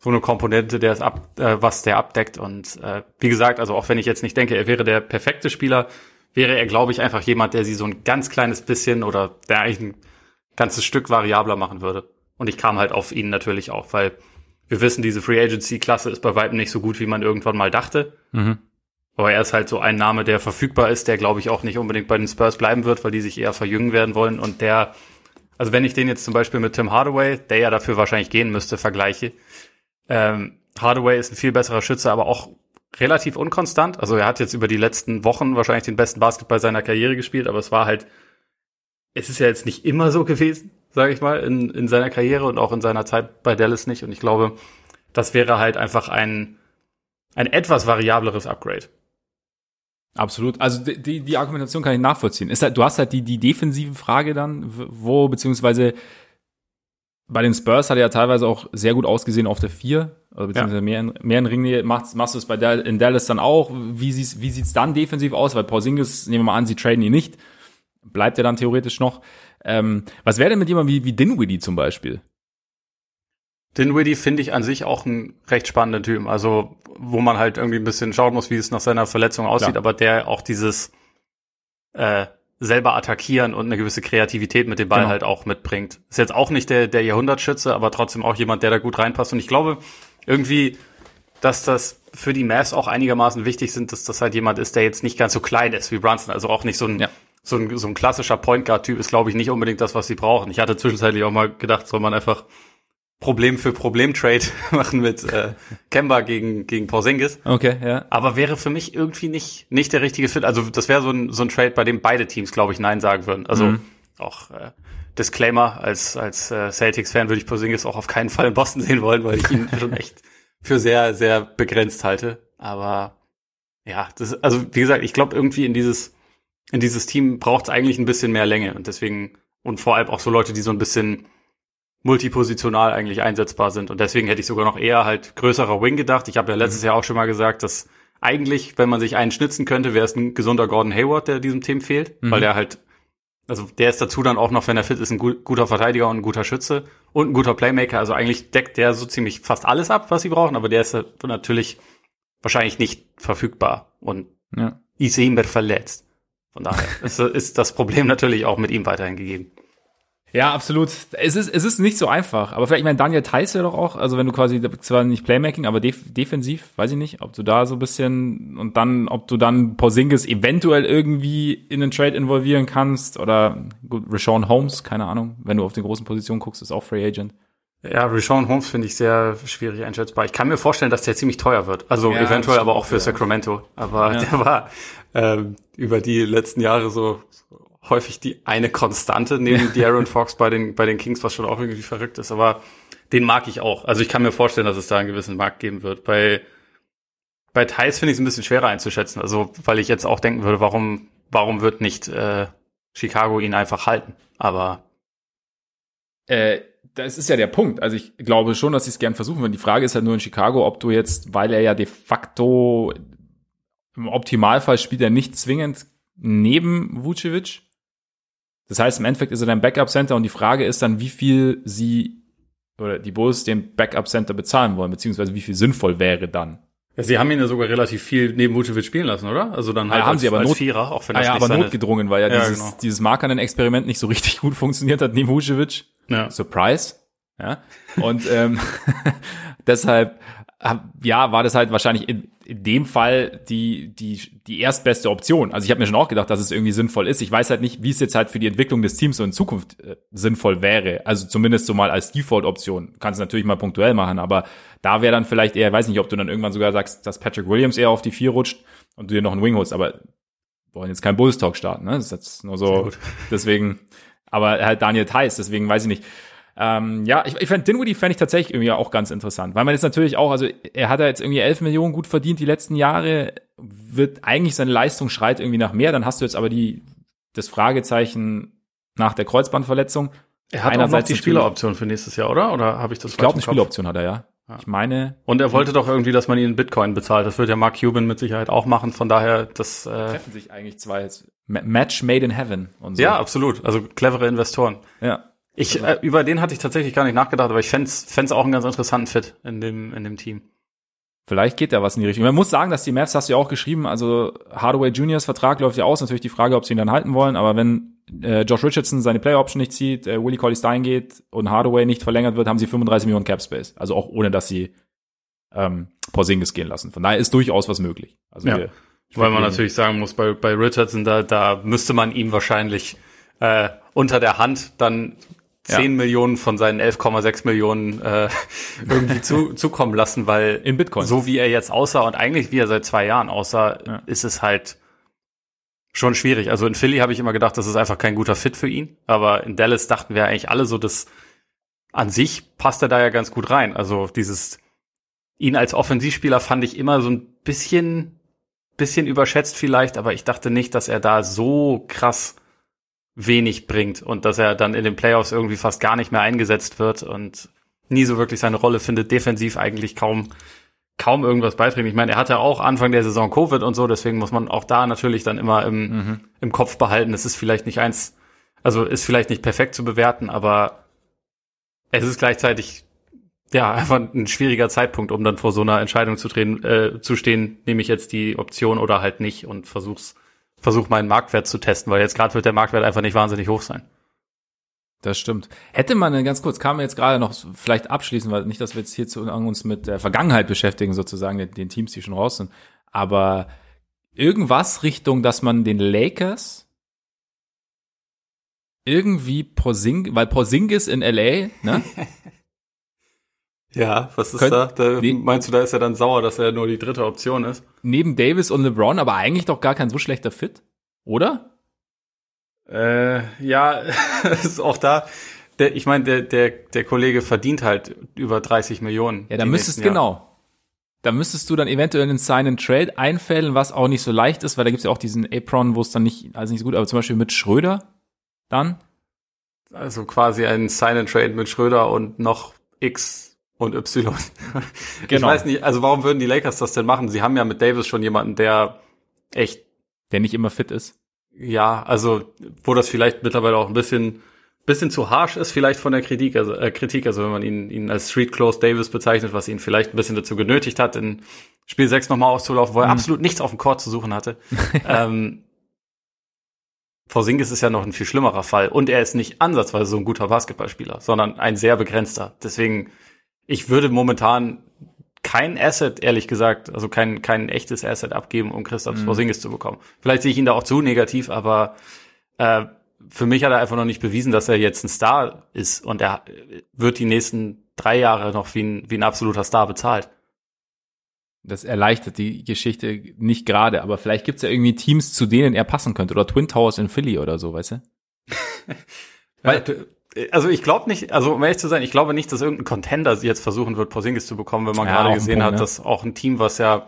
so eine Komponente, der es ab, äh, was der abdeckt. Und äh, wie gesagt, also auch wenn ich jetzt nicht denke, er wäre der perfekte Spieler, wäre er, glaube ich, einfach jemand, der sie so ein ganz kleines bisschen oder der eigentlich ein ganzes Stück variabler machen würde. Und ich kam halt auf ihn natürlich auch, weil wir wissen, diese Free Agency Klasse ist bei weitem nicht so gut, wie man irgendwann mal dachte. Mhm. Aber er ist halt so ein Name, der verfügbar ist, der glaube ich auch nicht unbedingt bei den Spurs bleiben wird, weil die sich eher verjüngen werden wollen und der also wenn ich den jetzt zum Beispiel mit Tim Hardaway, der ja dafür wahrscheinlich gehen müsste, vergleiche, ähm, Hardaway ist ein viel besserer Schütze, aber auch relativ unkonstant. Also er hat jetzt über die letzten Wochen wahrscheinlich den besten Basketball seiner Karriere gespielt, aber es war halt, es ist ja jetzt nicht immer so gewesen, sage ich mal, in, in seiner Karriere und auch in seiner Zeit bei Dallas nicht. Und ich glaube, das wäre halt einfach ein, ein etwas variableres Upgrade.
Absolut. Also die, die Argumentation kann ich nachvollziehen. Ist halt, du hast halt die, die defensive Frage dann, wo, beziehungsweise bei den Spurs hat er ja teilweise auch sehr gut ausgesehen auf der vier, oder beziehungsweise ja. mehr, in, mehr in Ringnähe. Machst, machst du es bei der, in Dallas dann auch? Wie sieht's, wie sieht's dann defensiv aus? Weil Porzingis, nehmen wir mal an, sie traden ihn nicht. Bleibt er dann theoretisch noch? Ähm, was wäre denn mit jemandem wie, wie Dinwiddie zum Beispiel?
Dinwiddie finde ich an sich auch ein recht spannender Typ. Also, wo man halt irgendwie ein bisschen schauen muss, wie es nach seiner Verletzung aussieht, Klar. aber der auch dieses äh, selber attackieren und eine gewisse Kreativität mit dem Ball genau. halt auch mitbringt. Ist jetzt auch nicht der, der Jahrhundertschütze, aber trotzdem auch jemand, der da gut reinpasst. Und ich glaube irgendwie, dass das für die Mavs auch einigermaßen wichtig sind, dass das halt jemand ist, der jetzt nicht ganz so klein ist wie Brunson. Also auch nicht so ein, ja. so ein, so ein klassischer Point Guard Typ ist, glaube ich, nicht unbedingt das, was sie brauchen. Ich hatte zwischenzeitlich auch mal gedacht, soll man einfach Problem für Problem Trade machen mit äh, Kemba gegen gegen Porzingis.
Okay, ja.
Aber wäre für mich irgendwie nicht nicht der richtige Fit. Also das wäre so ein so ein Trade, bei dem beide Teams, glaube ich, nein sagen würden. Also mhm. auch äh, Disclaimer als als äh, Celtics Fan würde ich Porzingis auch auf keinen Fall in Boston sehen wollen, weil ich ihn schon echt für sehr sehr begrenzt halte. Aber ja, das also wie gesagt, ich glaube irgendwie in dieses in dieses Team braucht es eigentlich ein bisschen mehr Länge und deswegen und vor allem auch so Leute, die so ein bisschen multipositional eigentlich einsetzbar sind. Und deswegen hätte ich sogar noch eher halt größerer Wing gedacht. Ich habe ja letztes mhm. Jahr auch schon mal gesagt, dass eigentlich, wenn man sich einen schnitzen könnte, wäre es ein gesunder Gordon Hayward, der diesem Team fehlt, mhm. weil der halt, also der ist dazu dann auch noch, wenn er fit ist, ein guter Verteidiger und ein guter Schütze und ein guter Playmaker. Also eigentlich deckt der so ziemlich fast alles ab, was sie brauchen, aber der ist natürlich wahrscheinlich nicht verfügbar und ja. Isemer verletzt. Von daher ist das Problem natürlich auch mit ihm weiterhin gegeben.
Ja, absolut. Es ist, es ist nicht so einfach. Aber vielleicht, ich meine, Daniel Theiss ja doch auch, also wenn du quasi zwar nicht Playmaking, aber def defensiv, weiß ich nicht, ob du da so ein bisschen und dann, ob du dann Porzingis eventuell irgendwie in den Trade involvieren kannst oder gut, Rashawn Holmes, keine Ahnung, wenn du auf den großen Positionen guckst, ist auch Free Agent.
Ja, Rashawn Holmes finde ich sehr schwierig einschätzbar. Ich kann mir vorstellen, dass der ziemlich teuer wird. Also ja, eventuell aber auch für ja. Sacramento. Aber ja. der war ähm, über die letzten Jahre so häufig die eine Konstante neben ja. Aaron Fox bei den, bei den Kings, was schon auch irgendwie verrückt ist. Aber den mag ich auch. Also ich kann mir vorstellen, dass es da einen gewissen Markt geben wird. Bei bei Thais finde ich es ein bisschen schwerer einzuschätzen. Also, weil ich jetzt auch denken würde, warum, warum wird nicht äh, Chicago ihn einfach halten? Aber
äh, das ist ja der Punkt. Also ich glaube schon, dass sie es gern versuchen würden. Die Frage ist halt nur in Chicago, ob du jetzt, weil er ja de facto im Optimalfall spielt er nicht zwingend neben Vucevic. Das heißt, im Endeffekt ist er dein Backup-Center und die Frage ist dann, wie viel sie oder die Bulls dem Backup-Center bezahlen wollen, beziehungsweise wie viel sinnvoll wäre dann.
Ja, sie haben ihn ja sogar relativ viel neben Vucevic spielen lassen, oder? Also dann
halt ja, haben als, sie aber Not,
Vierer, auch
wenn das ah, ja, aber notgedrungen, weil ja, ja dieses, genau. dieses Markanen-Experiment nicht so richtig gut funktioniert hat neben Vucevic. Ja. Surprise. Ja. Und ähm, deshalb ja, war das halt wahrscheinlich in, in dem Fall die, die, die erstbeste Option. Also ich habe mir schon auch gedacht, dass es irgendwie sinnvoll ist. Ich weiß halt nicht, wie es jetzt halt für die Entwicklung des Teams so in Zukunft äh, sinnvoll wäre. Also zumindest so mal als Default-Option. Kannst du natürlich mal punktuell machen, aber da wäre dann vielleicht eher, weiß nicht, ob du dann irgendwann sogar sagst, dass Patrick Williams eher auf die vier rutscht und du dir noch einen Wing holst, aber wir wollen jetzt kein Bulls Talk starten, ne? Das ist jetzt nur so, deswegen, aber halt Daniel Theiss, deswegen weiß ich nicht. Ähm, ja, ich, ich fände Dinwiddie fände ich tatsächlich irgendwie auch ganz interessant, weil man jetzt natürlich auch, also er hat ja jetzt irgendwie 11 Millionen gut verdient die letzten Jahre, wird eigentlich seine Leistung schreit irgendwie nach mehr, dann hast du jetzt aber die, das Fragezeichen nach der Kreuzbandverletzung.
Er hat Einerseits die Spieleroption für nächstes Jahr, oder? Oder habe ich das
Ich glaube, eine Spieleroption hat er, ja. ja. Ich meine.
Und er wollte doch irgendwie, dass man ihn in Bitcoin bezahlt. Das wird ja Mark Cuban mit Sicherheit auch machen. Von daher, das
äh, treffen sich eigentlich zwei Match made in heaven
und so. Ja, absolut. Also clevere Investoren.
Ja.
Ich, äh, über den hatte ich tatsächlich gar nicht nachgedacht, aber ich fände es auch einen ganz interessanten Fit in dem, in dem Team.
Vielleicht geht da was in die Richtung. Man muss sagen, dass die Mavs, hast du ja auch geschrieben, also Hardaway Juniors Vertrag läuft ja aus. Natürlich die Frage, ob sie ihn dann halten wollen, aber wenn äh, Josh Richardson seine Player Option nicht zieht, äh, Willie Colley Stein geht und Hardaway nicht verlängert wird, haben sie 35 Millionen Cap Space. Also auch ohne, dass sie ähm, Porzingis gehen lassen. Von daher ist durchaus was möglich. Also
ja. weil man natürlich sagen muss, bei, bei Richardson, da, da müsste man ihm wahrscheinlich äh, unter der Hand dann 10 ja. Millionen von seinen 11,6 Millionen äh, irgendwie zu, zukommen lassen, weil
in Bitcoin.
so wie er jetzt aussah und eigentlich wie er seit zwei Jahren aussah, ja. ist es halt schon schwierig. Also in Philly habe ich immer gedacht, das ist einfach kein guter Fit für ihn, aber in Dallas dachten wir eigentlich alle so, dass an sich passt er da ja ganz gut rein. Also dieses ihn als Offensivspieler fand ich immer so ein bisschen bisschen überschätzt vielleicht, aber ich dachte nicht, dass er da so krass wenig bringt und dass er dann in den Playoffs irgendwie fast gar nicht mehr eingesetzt wird und nie so wirklich seine Rolle findet, defensiv eigentlich kaum kaum irgendwas beiträgt. Ich meine, er hatte auch Anfang der Saison Covid und so, deswegen muss man auch da natürlich dann immer im, mhm. im Kopf behalten. Es ist vielleicht nicht eins, also ist vielleicht nicht perfekt zu bewerten, aber es ist gleichzeitig ja einfach ein schwieriger Zeitpunkt, um dann vor so einer Entscheidung zu, drehen, äh, zu stehen, nehme ich jetzt die Option oder halt nicht und versuch's versuche meinen Marktwert zu testen, weil jetzt gerade wird der Marktwert einfach nicht wahnsinnig hoch sein.
Das stimmt. Hätte man ganz kurz, kam mir jetzt gerade noch vielleicht abschließen, weil nicht, dass wir jetzt hier zu uns mit der Vergangenheit beschäftigen, sozusagen, den, den Teams, die schon raus sind, aber irgendwas Richtung, dass man den Lakers irgendwie Porzing, weil Porzingis in LA, ne?
Ja, was ist Könnt, da? da nee, meinst du, da ist er dann sauer, dass er nur die dritte Option ist?
Neben Davis und LeBron, aber eigentlich doch gar kein so schlechter Fit, oder?
Äh, ja, ist auch da. Der, ich meine, der, der, der Kollege verdient halt über 30 Millionen.
Ja, da müsstest genau. Da müsstest du dann eventuell einen Sign and Trade einfällen, was auch nicht so leicht ist, weil da gibt's ja auch diesen Apron, wo es dann nicht, also nicht so gut, aber zum Beispiel mit Schröder dann.
Also quasi ein Sign and Trade mit Schröder und noch X und Y. Genau. Ich weiß nicht, also warum würden die Lakers das denn machen? Sie haben ja mit Davis schon jemanden, der echt.
Der nicht immer fit ist.
Ja, also, wo das vielleicht mittlerweile auch ein bisschen, bisschen zu harsh ist, vielleicht von der Kritik, also, äh, Kritik, also wenn man ihn, ihn als Street Close Davis bezeichnet, was ihn vielleicht ein bisschen dazu genötigt hat, in Spiel 6 nochmal auszulaufen, wo er mhm. absolut nichts auf dem Court zu suchen hatte. ähm, Porzingis ist ja noch ein viel schlimmerer Fall und er ist nicht ansatzweise so ein guter Basketballspieler, sondern ein sehr begrenzter. Deswegen ich würde momentan kein Asset, ehrlich gesagt, also kein, kein echtes Asset abgeben, um Christoph mhm. Zu bekommen. Vielleicht sehe ich ihn da auch zu negativ, aber äh, für mich hat er einfach noch nicht bewiesen, dass er jetzt ein Star ist und er wird die nächsten drei Jahre noch wie ein, wie ein absoluter Star bezahlt.
Das erleichtert die Geschichte nicht gerade, aber vielleicht gibt es ja irgendwie Teams, zu denen er passen könnte oder Twin Towers in Philly oder so, weißt du?
Weil, also ich glaube nicht, also um ehrlich zu sein, ich glaube nicht, dass irgendein Contender jetzt versuchen wird, Porzingis zu bekommen, wenn man ja, gerade gesehen Punkt, hat, ne? dass auch ein Team, was ja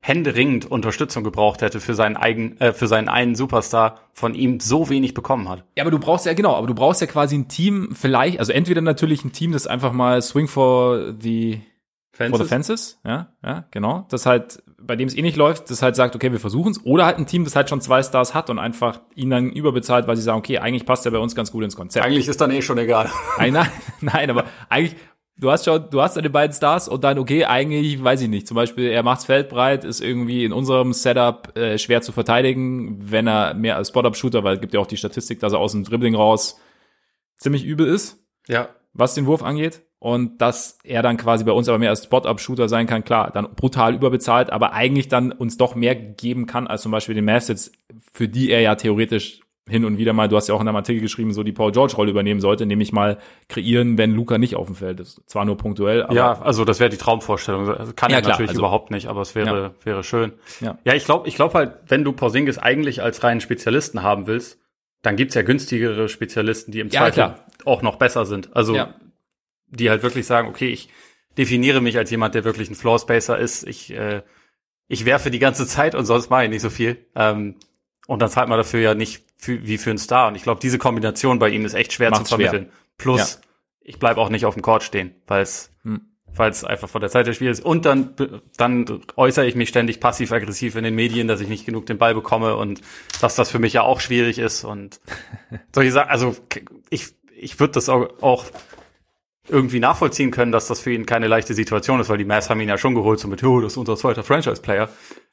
händeringend Unterstützung gebraucht hätte für seinen eigenen, äh, für seinen einen Superstar, von ihm so wenig bekommen hat.
Ja, aber du brauchst ja, genau, aber du brauchst ja quasi ein Team, vielleicht, also entweder natürlich ein Team, das einfach mal Swing for the Fences. For the Fences, ja, ja, genau. Das halt, bei dem es eh nicht läuft, das halt sagt, okay, wir versuchen es. Oder halt ein Team, das halt schon zwei Stars hat und einfach ihn dann überbezahlt, weil sie sagen, okay, eigentlich passt er bei uns ganz gut ins Konzept.
Eigentlich ist dann eh schon egal.
Nein, nein, nein aber eigentlich, du hast schon, du hast deine beiden Stars und dann, okay, eigentlich, weiß ich nicht. Zum Beispiel, er macht's feldbreit, ist irgendwie in unserem Setup äh, schwer zu verteidigen, wenn er mehr als Spot-Up-Shooter, weil es gibt ja auch die Statistik, dass er aus dem Dribbling raus ziemlich übel ist.
Ja.
Was den Wurf angeht und dass er dann quasi bei uns aber mehr als Spot-Up-Shooter sein kann, klar, dann brutal überbezahlt, aber eigentlich dann uns doch mehr geben kann als zum Beispiel den Mavs jetzt, für die er ja theoretisch hin und wieder mal, du hast ja auch in einem Artikel geschrieben, so die Paul George-Rolle übernehmen sollte, nämlich mal kreieren, wenn Luca nicht auf dem Feld ist. Zwar nur punktuell,
aber. Ja, also das wäre die Traumvorstellung. Das kann ja, er klar, natürlich also, überhaupt nicht, aber es wäre, ja. wäre schön. Ja, ja ich glaube ich glaube halt, wenn du Porzingis eigentlich als reinen Spezialisten haben willst, dann gibt's ja günstigere Spezialisten, die im ja, Zweifel klar. auch noch besser sind. Also ja die halt wirklich sagen, okay, ich definiere mich als jemand, der wirklich ein Floor Spacer ist. Ich, äh, ich werfe die ganze Zeit und sonst mache ich nicht so viel. Ähm, und dann zahlt man dafür ja nicht für, wie für einen Star. Und ich glaube, diese Kombination bei ihm ist echt schwer Macht's zu vermitteln. Schwer. Plus, ja. ich bleib auch nicht auf dem Court stehen, weil es hm. weil es einfach von der Zeit der Spiel ist. Und dann, dann äußere ich mich ständig passiv-aggressiv in den Medien, dass ich nicht genug den Ball bekomme und dass das für mich ja auch schwierig ist. Und solche Sachen, also ich, ich würde das auch, auch irgendwie nachvollziehen können, dass das für ihn keine leichte Situation ist, weil die Mavs haben ihn ja schon geholt, so mit, oh, das ist unser zweiter Franchise-Player.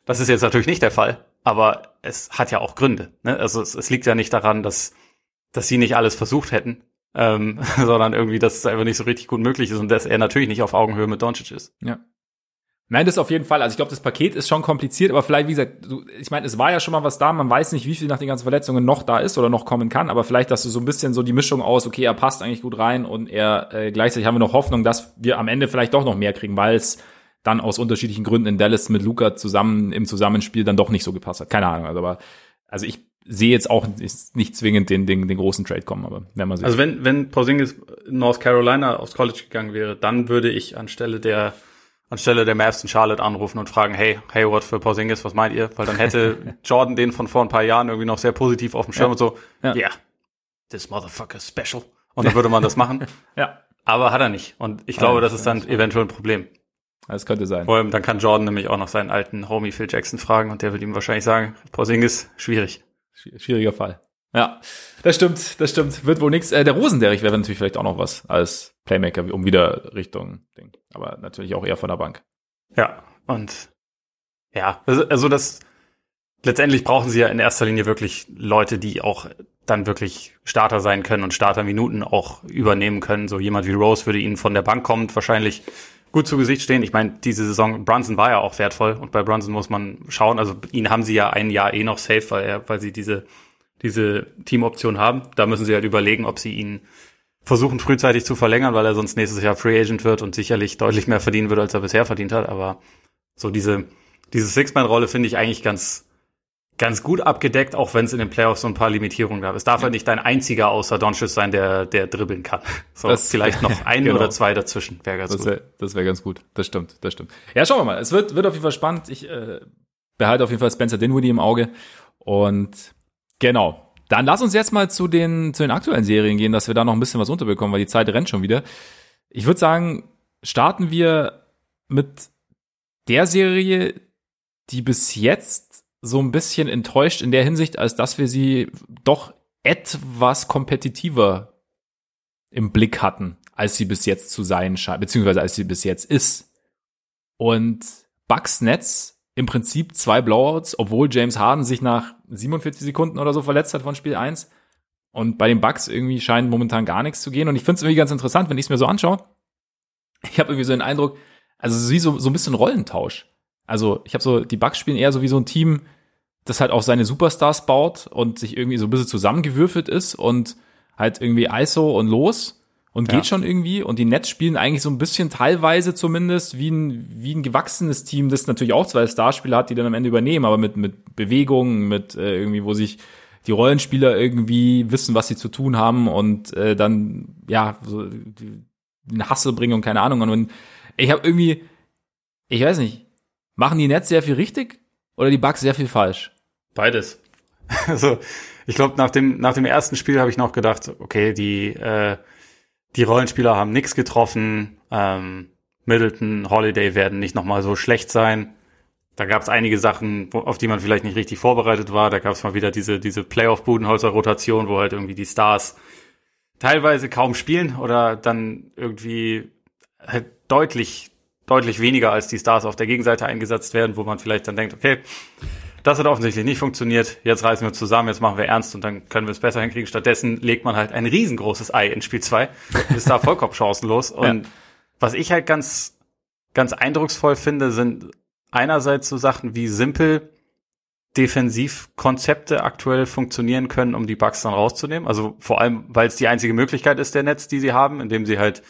Das ist jetzt natürlich nicht der Fall, aber es hat ja auch Gründe. Ne? Also es, es liegt ja nicht daran, dass, dass sie nicht alles versucht hätten, ähm, sondern irgendwie, dass es einfach nicht so richtig gut möglich ist und dass er natürlich nicht auf Augenhöhe mit Doncic ist.
Ja. Nein, das auf jeden Fall. Also ich glaube, das Paket ist schon kompliziert, aber vielleicht, wie gesagt, ich meine, es war ja schon mal was da, man weiß nicht, wie viel nach den ganzen Verletzungen noch da ist oder noch kommen kann, aber vielleicht, dass du so ein bisschen so die Mischung aus, okay, er passt eigentlich gut rein und er äh, gleichzeitig haben wir noch Hoffnung, dass wir am Ende vielleicht doch noch mehr kriegen, weil es dann aus unterschiedlichen Gründen in Dallas mit Luca zusammen im Zusammenspiel dann doch nicht so gepasst hat. Keine Ahnung, also aber also ich sehe jetzt auch nicht zwingend den, den, den großen Trade kommen, aber wenn man
sieht. Also wenn, wenn Porzingis North Carolina aufs College gegangen wäre, dann würde ich anstelle der anstelle der Mavs in Charlotte anrufen und fragen, hey, Hayward für Porzingis, was meint ihr? Weil dann hätte Jordan den von vor ein paar Jahren irgendwie noch sehr positiv auf dem Schirm ja. und so, ja, yeah, this motherfucker is special. Und dann würde man das machen.
ja.
Aber hat er nicht. Und ich glaube, das ist dann eventuell ein Problem.
Das könnte sein.
Vor allem, dann kann Jordan nämlich auch noch seinen alten Homie Phil Jackson fragen und der wird ihm wahrscheinlich sagen, Porzingis, schwierig.
Schwieriger Fall. Ja, das stimmt, das stimmt. Wird wohl nichts. Äh, der Rosenderich wäre natürlich vielleicht auch noch was als Playmaker, um wieder Richtung Ding. Aber natürlich auch eher von der Bank.
Ja, und ja, also, also das letztendlich brauchen sie ja in erster Linie wirklich Leute, die auch dann wirklich Starter sein können und Starterminuten auch übernehmen können. So jemand wie Rose würde ihnen von der Bank kommt, wahrscheinlich gut zu Gesicht stehen. Ich meine, diese Saison, Brunson war ja auch wertvoll und bei Brunson muss man schauen. Also ihn haben sie ja ein Jahr eh noch safe, weil er, weil sie diese diese Teamoption haben. Da müssen sie halt überlegen, ob sie ihn versuchen frühzeitig zu verlängern, weil er sonst nächstes Jahr Free Agent wird und sicherlich deutlich mehr verdienen wird, als er bisher verdient hat. Aber so diese, diese Six-Man-Rolle finde ich eigentlich ganz, ganz gut abgedeckt, auch wenn es in den Playoffs so ein paar Limitierungen gab. Es darf ja halt nicht dein einziger außer Doncic sein, der, der dribbeln kann. So, das, vielleicht noch ein genau. oder zwei dazwischen wäre ganz
das wär, gut. Das wäre ganz gut. Das stimmt, das stimmt. Ja, schauen wir mal. Es wird, wird auf jeden Fall spannend. Ich äh, behalte auf jeden Fall Spencer Dinwiddie im Auge und Genau. Dann lass uns jetzt mal zu den, zu den aktuellen Serien gehen, dass wir da noch ein bisschen was unterbekommen, weil die Zeit rennt schon wieder. Ich würde sagen, starten wir mit der Serie, die bis jetzt so ein bisschen enttäuscht in der Hinsicht, als dass wir sie doch etwas kompetitiver im Blick hatten, als sie bis jetzt zu sein scheint, beziehungsweise als sie bis jetzt ist. Und Bucks Netz im Prinzip zwei Blowouts, obwohl James Harden sich nach 47 Sekunden oder so verletzt hat von Spiel 1. Und bei den Bucks irgendwie scheint momentan gar nichts zu gehen. Und ich finde es irgendwie ganz interessant, wenn ich es mir so anschaue. Ich habe irgendwie so den Eindruck, also wie so, so ein bisschen Rollentausch. Also ich habe so, die Bucks spielen eher so wie so ein Team, das halt auch seine Superstars baut und sich irgendwie so ein bisschen zusammengewürfelt ist und halt irgendwie ISO und los und geht ja. schon irgendwie. Und die Nets spielen eigentlich so ein bisschen teilweise zumindest wie ein, wie ein gewachsenes Team, das natürlich auch zwei Starspieler hat, die dann am Ende übernehmen, aber mit, mit Bewegungen, mit äh, irgendwie, wo sich die Rollenspieler irgendwie wissen, was sie zu tun haben und äh, dann, ja, so die, eine Hassel bringen und keine Ahnung. Und ich habe irgendwie, ich weiß nicht, Machen die Nets sehr viel richtig oder die Bucks sehr viel falsch?
Beides. Also, ich glaube, nach dem, nach dem ersten Spiel habe ich noch gedacht, okay, die, äh, die Rollenspieler haben nichts getroffen. Ähm, Middleton, Holiday werden nicht nochmal so schlecht sein. Da gab es einige Sachen, auf die man vielleicht nicht richtig vorbereitet war. Da gab es mal wieder diese, diese Playoff-Budenholzer-Rotation, wo halt irgendwie die Stars teilweise kaum spielen oder dann irgendwie halt deutlich, deutlich weniger als die Stars auf der Gegenseite eingesetzt werden, wo man vielleicht dann denkt, okay, das hat offensichtlich nicht funktioniert, jetzt reißen wir zusammen, jetzt machen wir ernst und dann können wir es besser hinkriegen. Stattdessen legt man halt ein riesengroßes Ei in Spiel 2, ist da vollkommen chancenlos. Und ja. was ich halt ganz, ganz eindrucksvoll finde, sind einerseits so Sachen wie simpel Defensivkonzepte aktuell funktionieren können, um die Bugs dann rauszunehmen. Also vor allem, weil es die einzige Möglichkeit ist der Netz, die sie haben, indem sie halt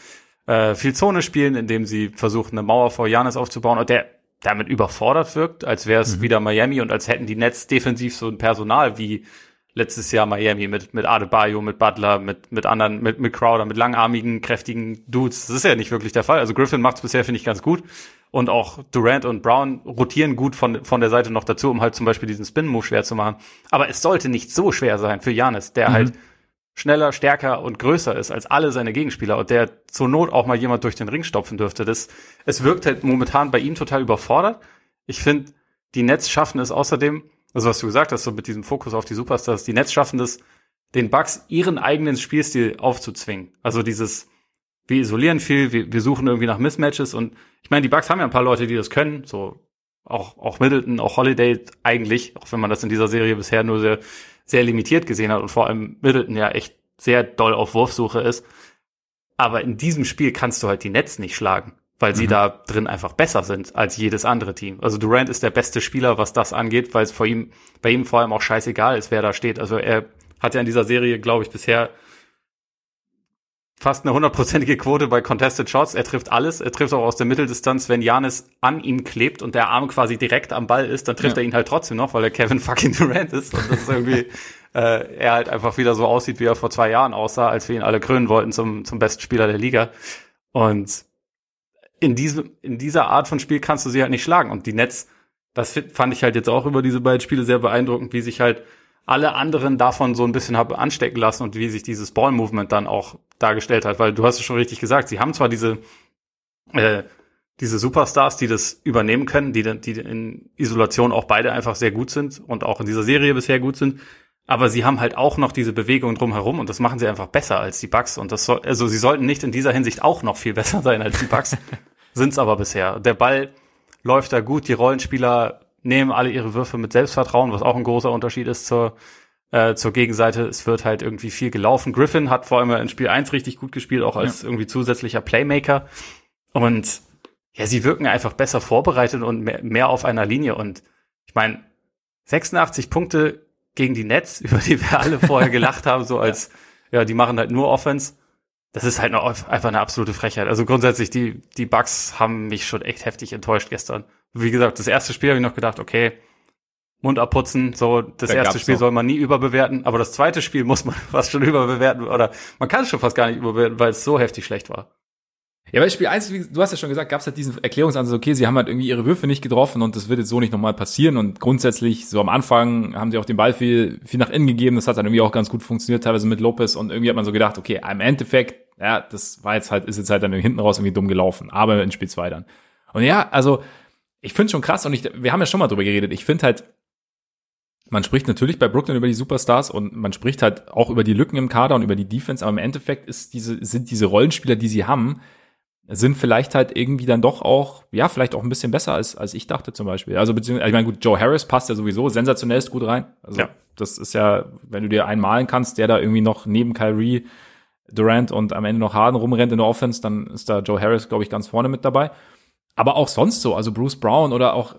äh, viel Zone spielen, indem sie versuchen, eine Mauer vor Janis aufzubauen und der damit überfordert wirkt, als wäre es mhm. wieder Miami und als hätten die Nets defensiv so ein Personal wie letztes Jahr Miami mit, mit Adebayo, mit Butler, mit, mit anderen, mit, mit Crowder, mit langarmigen, kräftigen Dudes. Das ist ja nicht wirklich der Fall. Also Griffin macht es bisher, finde ich, ganz gut. Und auch Durant und Brown rotieren gut von, von der Seite noch dazu, um halt zum Beispiel diesen Spin-Move schwer zu machen. Aber es sollte nicht so schwer sein für Janis, der mhm. halt schneller, stärker und größer ist als alle seine Gegenspieler und der zur Not auch mal jemand durch den Ring stopfen dürfte. Das, es wirkt halt momentan bei ihm total überfordert. Ich finde, die Nets schaffen es außerdem, also was du gesagt hast, so mit diesem Fokus auf die Superstars, die Nets schaffen es, den Bugs ihren eigenen Spielstil aufzuzwingen. Also dieses, wir isolieren viel, wir, wir suchen irgendwie nach Mismatches und ich meine, die Bugs haben ja ein paar Leute, die das können, so auch, auch Middleton, auch Holiday eigentlich, auch wenn man das in dieser Serie bisher nur sehr, sehr limitiert gesehen hat und vor allem Middleton ja echt sehr doll auf Wurfsuche ist. Aber in diesem Spiel kannst du halt die Nets nicht schlagen, weil sie mhm. da drin einfach besser sind als jedes andere Team. Also Durant ist der beste Spieler, was das angeht, weil es vor ihm, bei ihm vor allem auch scheißegal ist, wer da steht. Also er hat ja in dieser Serie, glaube ich, bisher fast eine hundertprozentige Quote bei Contested Shots. Er trifft alles. Er trifft auch aus der Mitteldistanz. Wenn Janis an ihm klebt und der Arm quasi direkt am Ball ist, dann trifft ja. er ihn halt trotzdem noch, weil er Kevin fucking Durant ist. Und das ist irgendwie, äh, er halt einfach wieder so aussieht, wie er vor zwei Jahren aussah, als wir ihn alle krönen wollten zum, zum besten Spieler der Liga. Und in diesem, in dieser Art von Spiel kannst du sie halt nicht schlagen. Und die Nets, das fand ich halt jetzt auch über diese beiden Spiele sehr beeindruckend, wie sich halt alle anderen davon so ein bisschen habe anstecken lassen und wie sich dieses Ball-Movement dann auch dargestellt hat, weil du hast es schon richtig gesagt, sie haben zwar diese äh, diese Superstars, die das übernehmen können, die, die in Isolation auch beide einfach sehr gut sind und auch in dieser Serie bisher gut sind, aber sie haben halt auch noch diese Bewegung drumherum und das machen sie einfach besser als die Bucks und das soll, also sie sollten nicht in dieser Hinsicht auch noch viel besser sein als die Bucks, sind's aber bisher. Der Ball läuft da gut, die Rollenspieler nehmen alle ihre Würfe mit Selbstvertrauen, was auch ein großer Unterschied ist zur äh, zur Gegenseite. Es wird halt irgendwie viel gelaufen. Griffin hat vor allem in Spiel 1 richtig gut gespielt, auch als ja. irgendwie zusätzlicher Playmaker. Und ja, sie wirken einfach besser vorbereitet und mehr, mehr auf einer Linie. Und ich meine, 86 Punkte gegen die Nets, über die wir alle vorher gelacht haben, so als, ja. ja, die machen halt nur Offense. Das ist halt noch einfach eine absolute Frechheit. Also grundsätzlich, die, die Bugs haben mich schon echt heftig enttäuscht gestern. Wie gesagt, das erste Spiel habe ich noch gedacht, okay, Mund abputzen. So, das da erste Spiel noch. soll man nie überbewerten, aber das zweite Spiel muss man fast schon überbewerten oder man kann es schon fast gar nicht überbewerten, weil es so heftig schlecht war.
Ja, bei Spiel 1, du hast ja schon gesagt, gab es halt diesen Erklärungsansatz, okay, sie haben halt irgendwie ihre Würfe nicht getroffen und das wird jetzt so nicht nochmal passieren und grundsätzlich, so am Anfang haben sie auch den Ball viel, viel nach innen gegeben, das hat dann irgendwie auch ganz gut funktioniert, teilweise mit Lopez und irgendwie hat man so gedacht, okay, im Endeffekt, ja, das war jetzt halt, ist jetzt halt dann hinten raus irgendwie dumm gelaufen, aber in Spiel 2 dann. Und ja, also, ich finde schon krass und ich, wir haben ja schon mal drüber geredet, ich finde halt, man spricht natürlich bei Brooklyn über die Superstars und man spricht halt auch über die Lücken im Kader und über die Defense, aber im Endeffekt ist diese, sind diese Rollenspieler, die sie haben, sind vielleicht halt irgendwie dann doch auch, ja, vielleicht auch ein bisschen besser als, als ich dachte zum Beispiel. Also beziehungsweise, ich meine, gut, Joe Harris passt ja sowieso sensationell gut rein. Also ja. das ist ja, wenn du dir einen malen kannst, der da irgendwie noch neben Kyrie, Durant und am Ende noch Harden rumrennt in der Offense, dann ist da Joe Harris, glaube ich, ganz vorne mit dabei. Aber auch sonst so, also Bruce Brown oder auch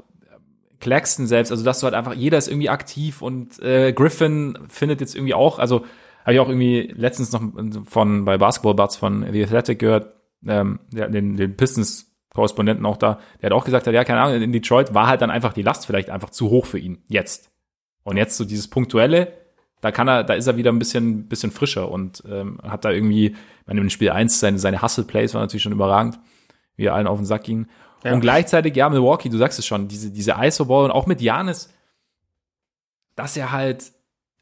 Claxton selbst, also dass du halt einfach, jeder ist irgendwie aktiv und äh, Griffin findet jetzt irgendwie auch, also habe ich auch irgendwie letztens noch von bei Basketball Buds von The Athletic gehört, ähm, der, den, den Pistons-Korrespondenten auch da, der hat auch gesagt, ja, keine Ahnung, in Detroit war halt dann einfach die Last vielleicht einfach zu hoch für ihn, jetzt. Und jetzt so dieses Punktuelle, da kann er, da ist er wieder ein bisschen, bisschen frischer und ähm, hat da irgendwie, ich meine, im Spiel 1 seine, seine Hustle-Plays war natürlich schon überragend, wie er allen auf den Sack ging. Ja. Und gleichzeitig, ja, Milwaukee, du sagst es schon, diese, diese ISO-Ball und auch mit Janis, dass er halt,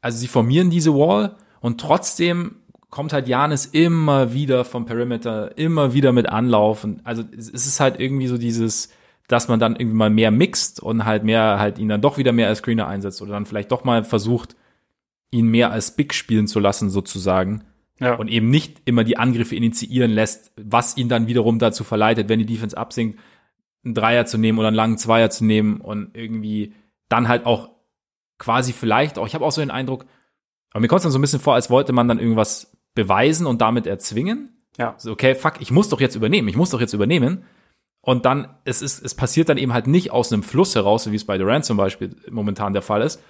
also sie formieren diese Wall und trotzdem kommt halt Janis immer wieder vom Perimeter, immer wieder mit Anlaufen. Also es ist halt irgendwie so dieses, dass man dann irgendwie mal mehr mixt und halt mehr, halt ihn dann doch wieder mehr als Screener einsetzt oder dann vielleicht doch mal versucht, ihn mehr als Big spielen zu lassen, sozusagen. Ja. Und eben nicht immer die Angriffe initiieren lässt, was ihn dann wiederum dazu verleitet, wenn die Defense absinkt, einen Dreier zu nehmen oder einen langen Zweier zu nehmen und irgendwie dann halt auch quasi vielleicht auch, ich habe auch so den Eindruck, aber mir kommt es dann so ein bisschen vor, als wollte man dann irgendwas beweisen und damit erzwingen. Ja. So, okay, fuck, ich muss doch jetzt übernehmen, ich muss doch jetzt übernehmen. Und dann, es ist, es passiert dann eben halt nicht aus einem Fluss heraus, wie es bei Durant zum Beispiel momentan der Fall ist.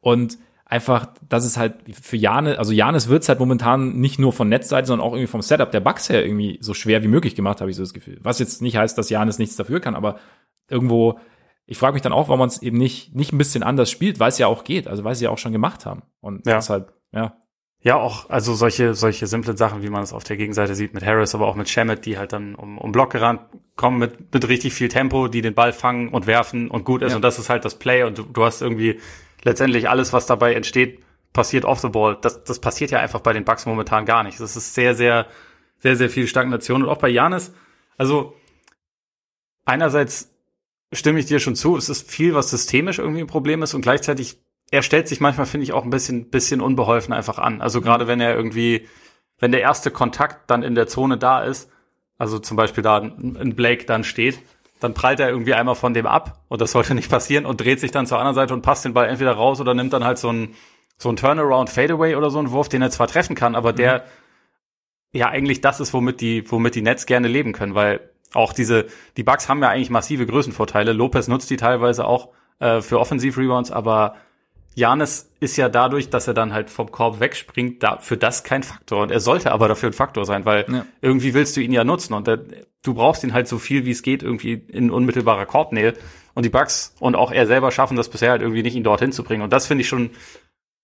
Und einfach, das ist halt für Janis, also Janis wird es halt momentan nicht nur von Netzseite, sondern auch irgendwie vom Setup der Bugs her irgendwie so schwer wie möglich gemacht, habe ich so das Gefühl. Was jetzt nicht heißt, dass Janis nichts dafür kann, aber irgendwo, ich frage mich dann auch, warum man es eben nicht, nicht ein bisschen anders spielt, weil es ja auch geht, also weil sie ja auch schon gemacht haben. Und ja. deshalb, ja.
Ja, auch, also solche, solche simplen Sachen, wie man es auf der Gegenseite sieht mit Harris, aber auch mit Shamet, die halt dann um, um Block gerannt kommen mit, mit richtig viel Tempo, die den Ball fangen und werfen und gut ist. Ja. Und das ist halt das Play und du, du hast irgendwie letztendlich alles, was dabei entsteht, passiert off the ball. Das, das passiert ja einfach bei den Bucks momentan gar nicht. Das ist sehr, sehr, sehr, sehr viel Stagnation. Und auch bei Janis, also einerseits stimme ich dir schon zu, es ist viel, was systemisch irgendwie ein Problem ist und gleichzeitig er stellt sich manchmal, finde ich, auch ein bisschen, bisschen unbeholfen einfach an. Also gerade wenn er irgendwie, wenn der erste Kontakt dann in der Zone da ist, also zum Beispiel da ein Blake dann steht, dann prallt er irgendwie einmal von dem ab und das sollte nicht passieren und dreht sich dann zur anderen Seite und passt den Ball entweder raus oder nimmt dann halt so ein so ein Turnaround Fadeaway oder so einen Wurf, den er zwar treffen kann, aber der mhm. ja eigentlich das ist, womit die womit die Nets gerne leben können, weil auch diese die Bucks haben ja eigentlich massive Größenvorteile. Lopez nutzt die teilweise auch äh, für Offensiv Rebounds, aber Janis ist ja dadurch, dass er dann halt vom Korb wegspringt, da, für das kein Faktor. Und er sollte aber dafür ein Faktor sein, weil ja. irgendwie willst du ihn ja nutzen und der, du brauchst ihn halt so viel wie es geht irgendwie in unmittelbarer Korbnähe. Und die Bugs und auch er selber schaffen das bisher halt irgendwie nicht, ihn dorthin zu bringen. Und das finde ich schon,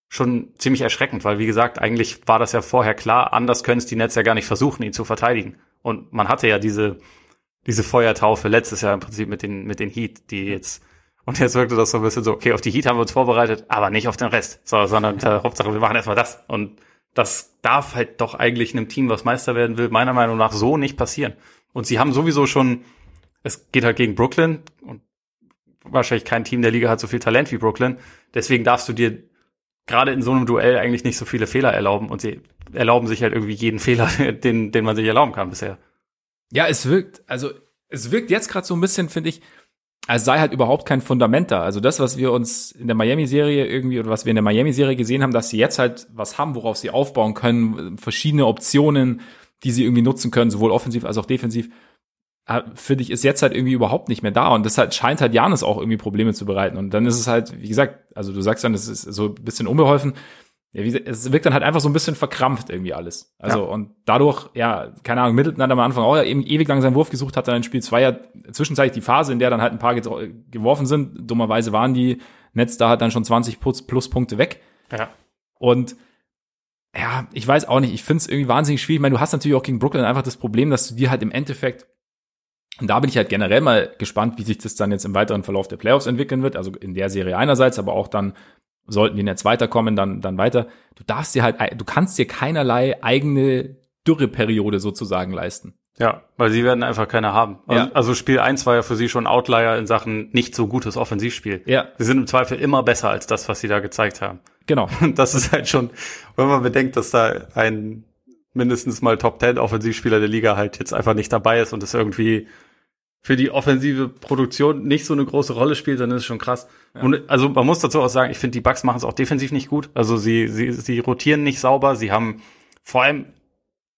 schon ziemlich erschreckend, weil wie gesagt, eigentlich war das ja vorher klar, anders können es die Nets ja gar nicht versuchen, ihn zu verteidigen. Und man hatte ja diese, diese Feuertaufe letztes Jahr im Prinzip mit den, mit den Heat, die jetzt und jetzt wirkte das so ein bisschen so, okay, auf die Heat haben wir uns vorbereitet, aber nicht auf den Rest, so, sondern äh, Hauptsache, wir machen erstmal das. Und das darf halt doch eigentlich einem Team, was Meister werden will, meiner Meinung nach so nicht passieren. Und sie haben sowieso schon, es geht halt gegen Brooklyn und wahrscheinlich kein Team der Liga hat so viel Talent wie Brooklyn. Deswegen darfst du dir gerade in so einem Duell eigentlich nicht so viele Fehler erlauben und sie erlauben sich halt irgendwie jeden Fehler, den, den man sich erlauben kann bisher.
Ja, es wirkt, also es wirkt jetzt gerade so ein bisschen, finde ich, als sei halt überhaupt kein Fundament da. Also das, was wir uns in der Miami-Serie irgendwie oder was wir in der Miami-Serie gesehen haben, dass sie jetzt halt was haben, worauf sie aufbauen können, verschiedene Optionen, die sie irgendwie nutzen können, sowohl offensiv als auch defensiv, äh, finde ich, ist jetzt halt irgendwie überhaupt nicht mehr da. Und das halt scheint halt Janis auch irgendwie Probleme zu bereiten. Und dann ist es halt, wie gesagt, also du sagst dann, das ist so ein bisschen unbeholfen ja, wie, es wirkt dann halt einfach so ein bisschen verkrampft irgendwie alles. Also ja. und dadurch, ja, keine Ahnung, Middleton hat am Anfang auch ja eben ewig lang seinen Wurf gesucht, hat dann in Spiel zwei ja zwischenzeitlich die Phase, in der dann halt ein paar geworfen sind. Dummerweise waren die Netz da halt dann schon 20 plus, Pluspunkte weg. Ja. Und ja, ich weiß auch nicht, ich finde es irgendwie wahnsinnig schwierig. Ich meine, du hast natürlich auch gegen Brooklyn einfach das Problem, dass du dir halt im Endeffekt und da bin ich halt generell mal gespannt, wie sich das dann jetzt im weiteren Verlauf der Playoffs entwickeln wird. Also in der Serie einerseits, aber auch dann sollten die Netz weiterkommen, dann, dann weiter. Du darfst dir halt, du kannst dir keinerlei eigene Dürreperiode sozusagen leisten.
Ja, weil sie werden einfach keine haben. Also, ja. also Spiel 1 war ja für sie schon Outlier in Sachen nicht so gutes Offensivspiel. Ja. Sie sind im Zweifel immer besser als das, was sie da gezeigt haben.
Genau.
Und das ist halt schon, wenn man bedenkt, dass da ein mindestens mal Top 10 Offensivspieler der Liga halt jetzt einfach nicht dabei ist und es irgendwie für die offensive Produktion nicht so eine große Rolle spielt, dann ist es schon krass. Ja. Und also man muss dazu auch sagen, ich finde, die Bugs machen es auch defensiv nicht gut. Also sie, sie, sie rotieren nicht sauber, sie haben vor allem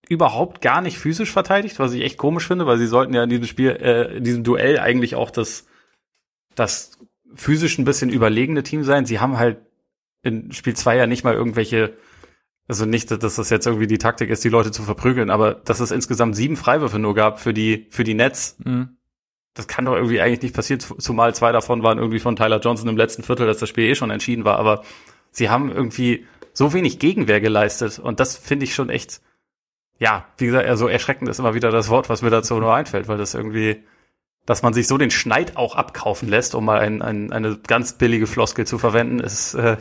überhaupt gar nicht physisch verteidigt, was ich echt komisch finde, weil sie sollten ja in diesem Spiel, äh, in diesem Duell eigentlich auch das, das physisch ein bisschen überlegene Team sein. Sie haben halt in Spiel zwei ja nicht mal irgendwelche, also nicht, dass das jetzt irgendwie die Taktik ist, die Leute zu verprügeln, aber dass es insgesamt sieben Freiwürfe nur gab für die, für die Nets. Mhm das kann doch irgendwie eigentlich nicht passieren, zumal zwei davon waren irgendwie von Tyler Johnson im letzten Viertel, dass das Spiel eh schon entschieden war, aber sie haben irgendwie so wenig Gegenwehr geleistet und das finde ich schon echt, ja, wie gesagt, eher so erschreckend ist immer wieder das Wort, was mir dazu nur einfällt, weil das irgendwie, dass man sich so den Schneid auch abkaufen lässt, um mal ein, ein, eine ganz billige Floskel zu verwenden, ist, äh,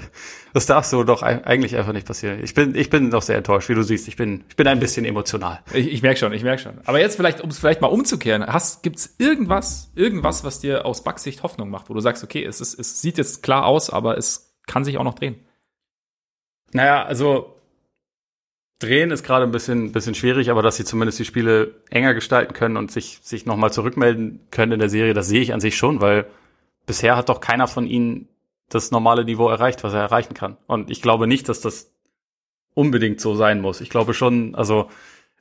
das darf so doch eigentlich einfach nicht passieren. Ich bin, ich bin doch sehr enttäuscht, wie du siehst. Ich bin, ich bin ein bisschen emotional.
Ich, ich merke schon, ich merke schon. Aber jetzt vielleicht, um es vielleicht mal umzukehren, hast, gibt's irgendwas, irgendwas, was dir aus Bugs Sicht Hoffnung macht, wo du sagst, okay, es ist, es sieht jetzt klar aus, aber es kann sich auch noch drehen?
Naja, also Drehen ist gerade ein bisschen, bisschen schwierig, aber dass sie zumindest die Spiele enger gestalten können und sich, sich nochmal zurückmelden können in der Serie, das sehe ich an sich schon, weil bisher hat doch keiner von ihnen das normale Niveau erreicht, was er erreichen kann. Und ich glaube nicht, dass das unbedingt so sein muss. Ich glaube schon, also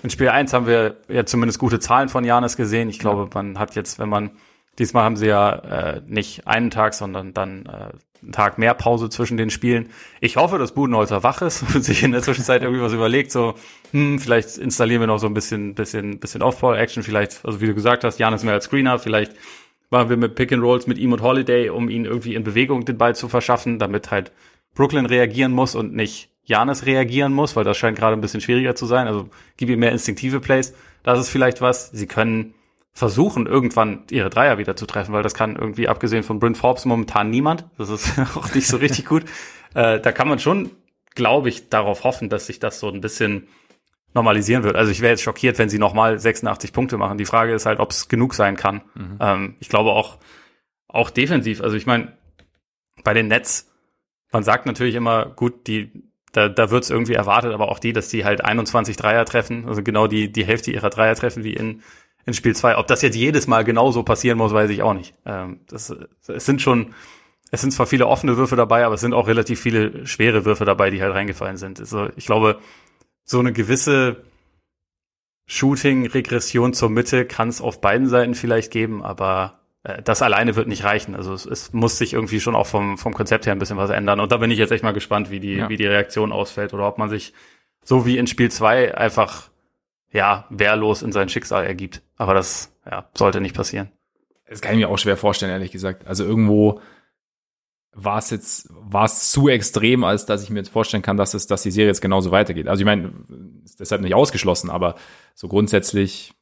in Spiel 1 haben wir ja zumindest gute Zahlen von Janis gesehen. Ich glaube, man hat jetzt, wenn man, diesmal haben sie ja äh, nicht einen Tag, sondern dann äh, einen Tag mehr Pause zwischen den Spielen. Ich hoffe, dass Budenholzer wach ist und sich in der Zwischenzeit irgendwie was überlegt, so, hm, vielleicht installieren wir noch so ein bisschen, bisschen, bisschen Off-Ball-Action, vielleicht, also wie du gesagt hast, Jan ist mehr als Screener, vielleicht machen wir mit Pick and Rolls mit ihm und Holiday, um ihn irgendwie in Bewegung den Ball zu verschaffen, damit halt Brooklyn reagieren muss und nicht Janis reagieren muss, weil das scheint gerade ein bisschen schwieriger zu sein. Also gib ihm mehr instinktive Plays. Das ist vielleicht was. Sie können versuchen, irgendwann ihre Dreier wieder zu treffen, weil das kann irgendwie, abgesehen von Bryn Forbes, momentan niemand. Das ist auch nicht so richtig gut. Äh, da kann man schon, glaube ich, darauf hoffen, dass sich das so ein bisschen normalisieren wird. Also ich wäre jetzt schockiert, wenn sie nochmal 86 Punkte machen. Die Frage ist halt, ob es genug sein kann. Mhm. Ähm, ich glaube auch, auch defensiv. Also ich meine, bei den Nets, man sagt natürlich immer, gut, die, da, da wird es irgendwie erwartet, aber auch die, dass die halt 21 Dreier treffen, also genau die, die Hälfte ihrer Dreier treffen wie in, in Spiel 2. Ob das jetzt jedes Mal genauso passieren muss, weiß ich auch nicht. Ähm, das, es sind schon, es sind zwar viele offene Würfe dabei, aber es sind auch relativ viele schwere Würfe dabei, die halt reingefallen sind. Also ich glaube, so eine gewisse Shooting-Regression zur Mitte kann es auf beiden Seiten vielleicht geben, aber äh, das alleine wird nicht reichen. Also es, es, muss sich irgendwie schon auch vom, vom Konzept her ein bisschen was ändern. Und da bin ich jetzt echt mal gespannt, wie die, ja. wie die Reaktion ausfällt oder ob man sich so wie in Spiel 2 einfach ja, wehrlos in sein Schicksal ergibt. Aber das ja, sollte nicht passieren.
Das kann ich mir auch schwer vorstellen, ehrlich gesagt. Also irgendwo war es jetzt, war es zu extrem, als dass ich mir jetzt vorstellen kann, dass es, dass die Serie jetzt genauso weitergeht. Also ich meine, deshalb nicht ausgeschlossen, aber so grundsätzlich,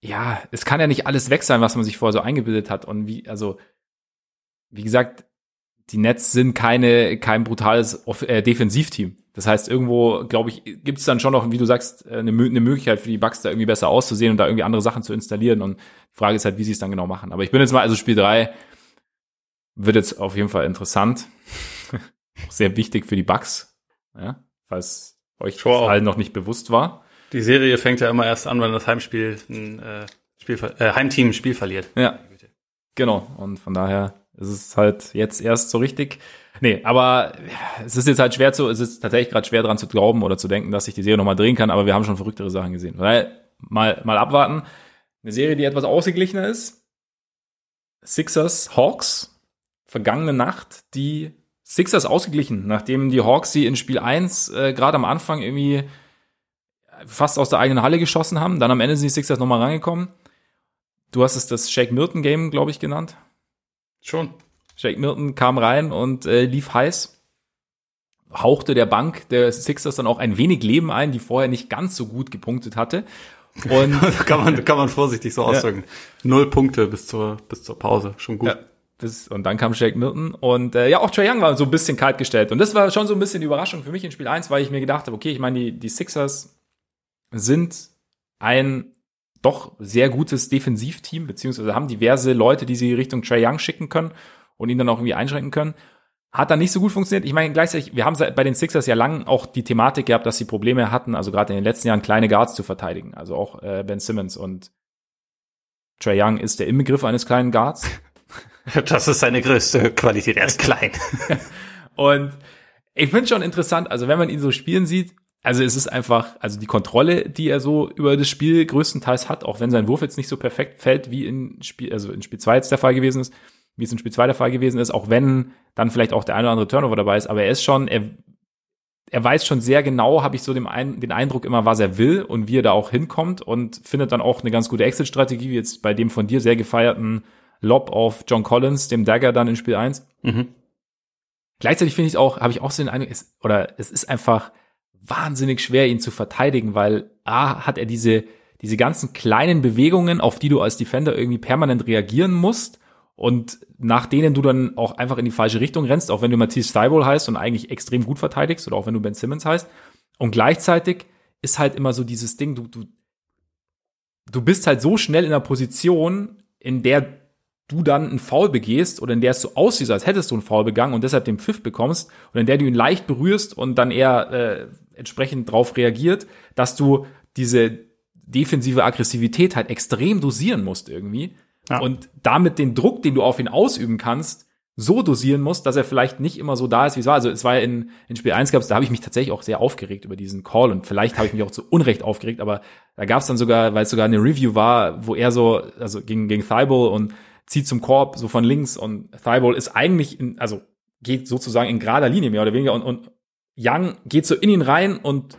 ja, es kann ja nicht alles weg sein, was man sich vorher so eingebildet hat. Und wie, also, wie gesagt, die Nets sind keine, kein brutales äh, Defensivteam. Das heißt, irgendwo, glaube ich, gibt es dann schon noch, wie du sagst, äh, eine, eine, Möglichkeit für die Bugs da irgendwie besser auszusehen und da irgendwie andere Sachen zu installieren. Und die Frage ist halt, wie sie es dann genau machen. Aber ich bin jetzt mal, also Spiel drei wird jetzt auf jeden Fall interessant. Sehr wichtig für die Bugs, ja, falls euch das allen noch nicht bewusst war.
Die Serie fängt ja immer erst an, wenn das Heimspiel ein äh, Spiel, äh, Heimteam ein Spiel verliert.
Ja, genau. Und von daher ist es halt jetzt erst so richtig Nee, aber es ist jetzt halt schwer zu, es ist tatsächlich gerade schwer dran zu glauben oder zu denken, dass sich die Serie nochmal drehen kann, aber wir haben schon verrücktere Sachen gesehen. Weil, mal, mal abwarten. Eine Serie, die etwas ausgeglichener ist. Sixers Hawks. Vergangene Nacht die Sixers ausgeglichen, nachdem die Hawks sie in Spiel 1 äh, gerade am Anfang irgendwie fast aus der eigenen Halle geschossen haben. Dann am Ende sind die Sixers nochmal rangekommen. Du hast es das Shake Milton Game, glaube ich, genannt.
Schon.
Jake Milton kam rein und äh, lief heiß, hauchte der Bank der Sixers dann auch ein wenig Leben ein, die vorher nicht ganz so gut gepunktet hatte.
Und kann man kann man vorsichtig so ausdrücken. Ja. Null Punkte bis zur bis zur Pause, schon gut. Ja,
bis, und dann kam Jake Milton und äh, ja auch Trae Young war so ein bisschen kalt gestellt und das war schon so ein bisschen die Überraschung für mich in Spiel 1, weil ich mir gedacht habe, okay, ich meine die die Sixers sind ein doch sehr gutes Defensivteam, beziehungsweise haben diverse Leute, die sie Richtung Trae Young schicken können und ihn dann auch irgendwie einschränken können. Hat dann nicht so gut funktioniert. Ich meine, gleichzeitig, wir haben bei den Sixers ja lang auch die Thematik gehabt, dass sie Probleme hatten, also gerade in den letzten Jahren kleine Guards zu verteidigen. Also auch äh, Ben Simmons und Trey Young ist der Inbegriff eines kleinen Guards.
Das ist seine größte Qualität, er ist klein.
und ich finde schon interessant, also wenn man ihn so spielen sieht, also es ist einfach, also die Kontrolle, die er so über das Spiel größtenteils hat, auch wenn sein Wurf jetzt nicht so perfekt fällt, wie in Spiel, also in Spiel 2 jetzt der Fall gewesen ist, wie es in Spiel 2 der Fall gewesen ist, auch wenn dann vielleicht auch der eine oder andere Turnover dabei ist, aber er ist schon, er, er weiß schon sehr genau, habe ich so den, ein, den Eindruck immer, was er will und wie er da auch hinkommt und findet dann auch eine ganz gute Exit-Strategie, wie jetzt bei dem von dir sehr gefeierten Lob auf John Collins, dem Dagger dann in Spiel 1. Mhm. Gleichzeitig finde ich auch, habe ich auch so den Eindruck, es, oder es ist einfach wahnsinnig schwer, ihn zu verteidigen, weil A, hat er diese, diese ganzen kleinen Bewegungen, auf die du als Defender irgendwie permanent reagieren musst und nach denen du dann auch einfach in die falsche Richtung rennst, auch wenn du Matisse Steibol heißt und eigentlich extrem gut verteidigst oder auch wenn du Ben Simmons heißt. Und gleichzeitig ist halt immer so dieses Ding, du, du, du bist halt so schnell in der Position, in der du dann einen Foul begehst oder in der es so aussieht, als hättest du einen Foul begangen und deshalb den Pfiff bekommst und in der du ihn leicht berührst und dann eher äh, entsprechend drauf reagiert, dass du diese defensive Aggressivität halt extrem dosieren musst irgendwie ja. und damit den Druck, den du auf ihn ausüben kannst, so dosieren musst, dass er vielleicht nicht immer so da ist, wie es war. Also es war ja in, in Spiel 1 gab es, da habe ich mich tatsächlich auch sehr aufgeregt über diesen Call und vielleicht habe ich mich auch zu Unrecht aufgeregt, aber da gab es dann sogar, weil es sogar eine Review war, wo er so, also gegen, gegen Thibault und zieht zum Korb so von links und Thibault ist eigentlich in, also geht sozusagen in gerader Linie mehr oder weniger und, und Young geht so in ihn rein und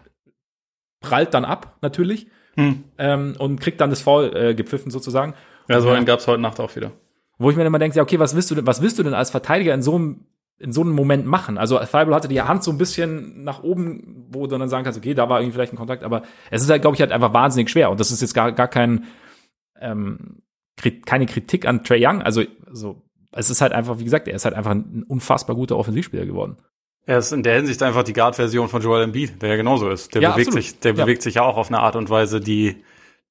prallt dann ab natürlich hm. ähm, und kriegt dann das Foul äh, gepfiffen sozusagen.
Ja, so einen gab's heute Nacht auch wieder.
Wo ich mir immer denke, ja, okay, was willst du denn, was willst du denn als Verteidiger in so einem in so einem Moment machen. Also Thibault hatte die Hand so ein bisschen nach oben, wo du dann sagen kannst, okay, da war irgendwie vielleicht ein Kontakt, aber es ist halt, glaube ich, halt einfach wahnsinnig schwer. Und das ist jetzt gar, gar kein, ähm, keine Kritik an Trey Young. Also, so, es ist halt einfach, wie gesagt, er ist halt einfach ein unfassbar guter Offensivspieler geworden.
Er ist in der Hinsicht einfach die Guard-Version von Joel Embiid, der ja genauso ist. Der ja, bewegt absolut. sich, der ja. bewegt sich ja auch auf eine Art und Weise, die,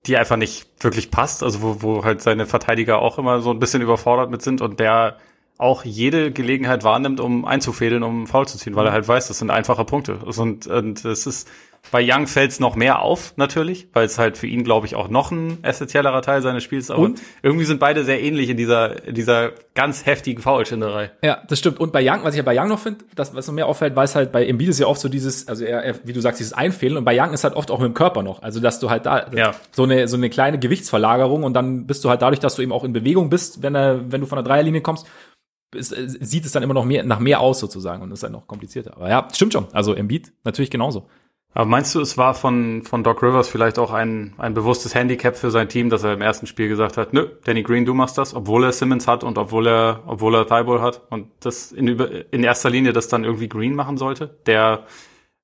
die einfach nicht wirklich passt. Also wo, wo halt seine Verteidiger auch immer so ein bisschen überfordert mit sind und der auch jede Gelegenheit wahrnimmt, um einzufädeln, um faul zu ziehen, weil er halt weiß, das sind einfache Punkte. Und, und es ist, bei Young fällt es noch mehr auf, natürlich, weil es halt für ihn, glaube ich, auch noch ein essentiellerer Teil seines Spiels ist. Aber und? irgendwie sind beide sehr ähnlich in dieser, in dieser ganz heftigen Foulschinderei.
Ja, das stimmt. Und bei Young, was ich ja bei Young noch finde, das, was noch mehr auffällt, weil es halt bei Embiid ist ja oft so dieses, also er, wie du sagst, dieses Einfehlen. Und bei Young ist halt oft auch mit dem Körper noch. Also, dass du halt da ja. so eine, so eine kleine Gewichtsverlagerung und dann bist du halt dadurch, dass du eben auch in Bewegung bist, wenn er, wenn du von der Dreierlinie kommst, ist, sieht es dann immer noch mehr, nach mehr aus sozusagen und ist dann noch komplizierter. Aber ja, stimmt schon. Also Embiid natürlich genauso.
Aber meinst du, es war von, von Doc Rivers vielleicht auch ein, ein bewusstes Handicap für sein Team, dass er im ersten Spiel gesagt hat, nö, Danny Green, du machst das, obwohl er Simmons hat und obwohl er, obwohl er Thibault hat und das in, in erster Linie das dann irgendwie Green machen sollte, der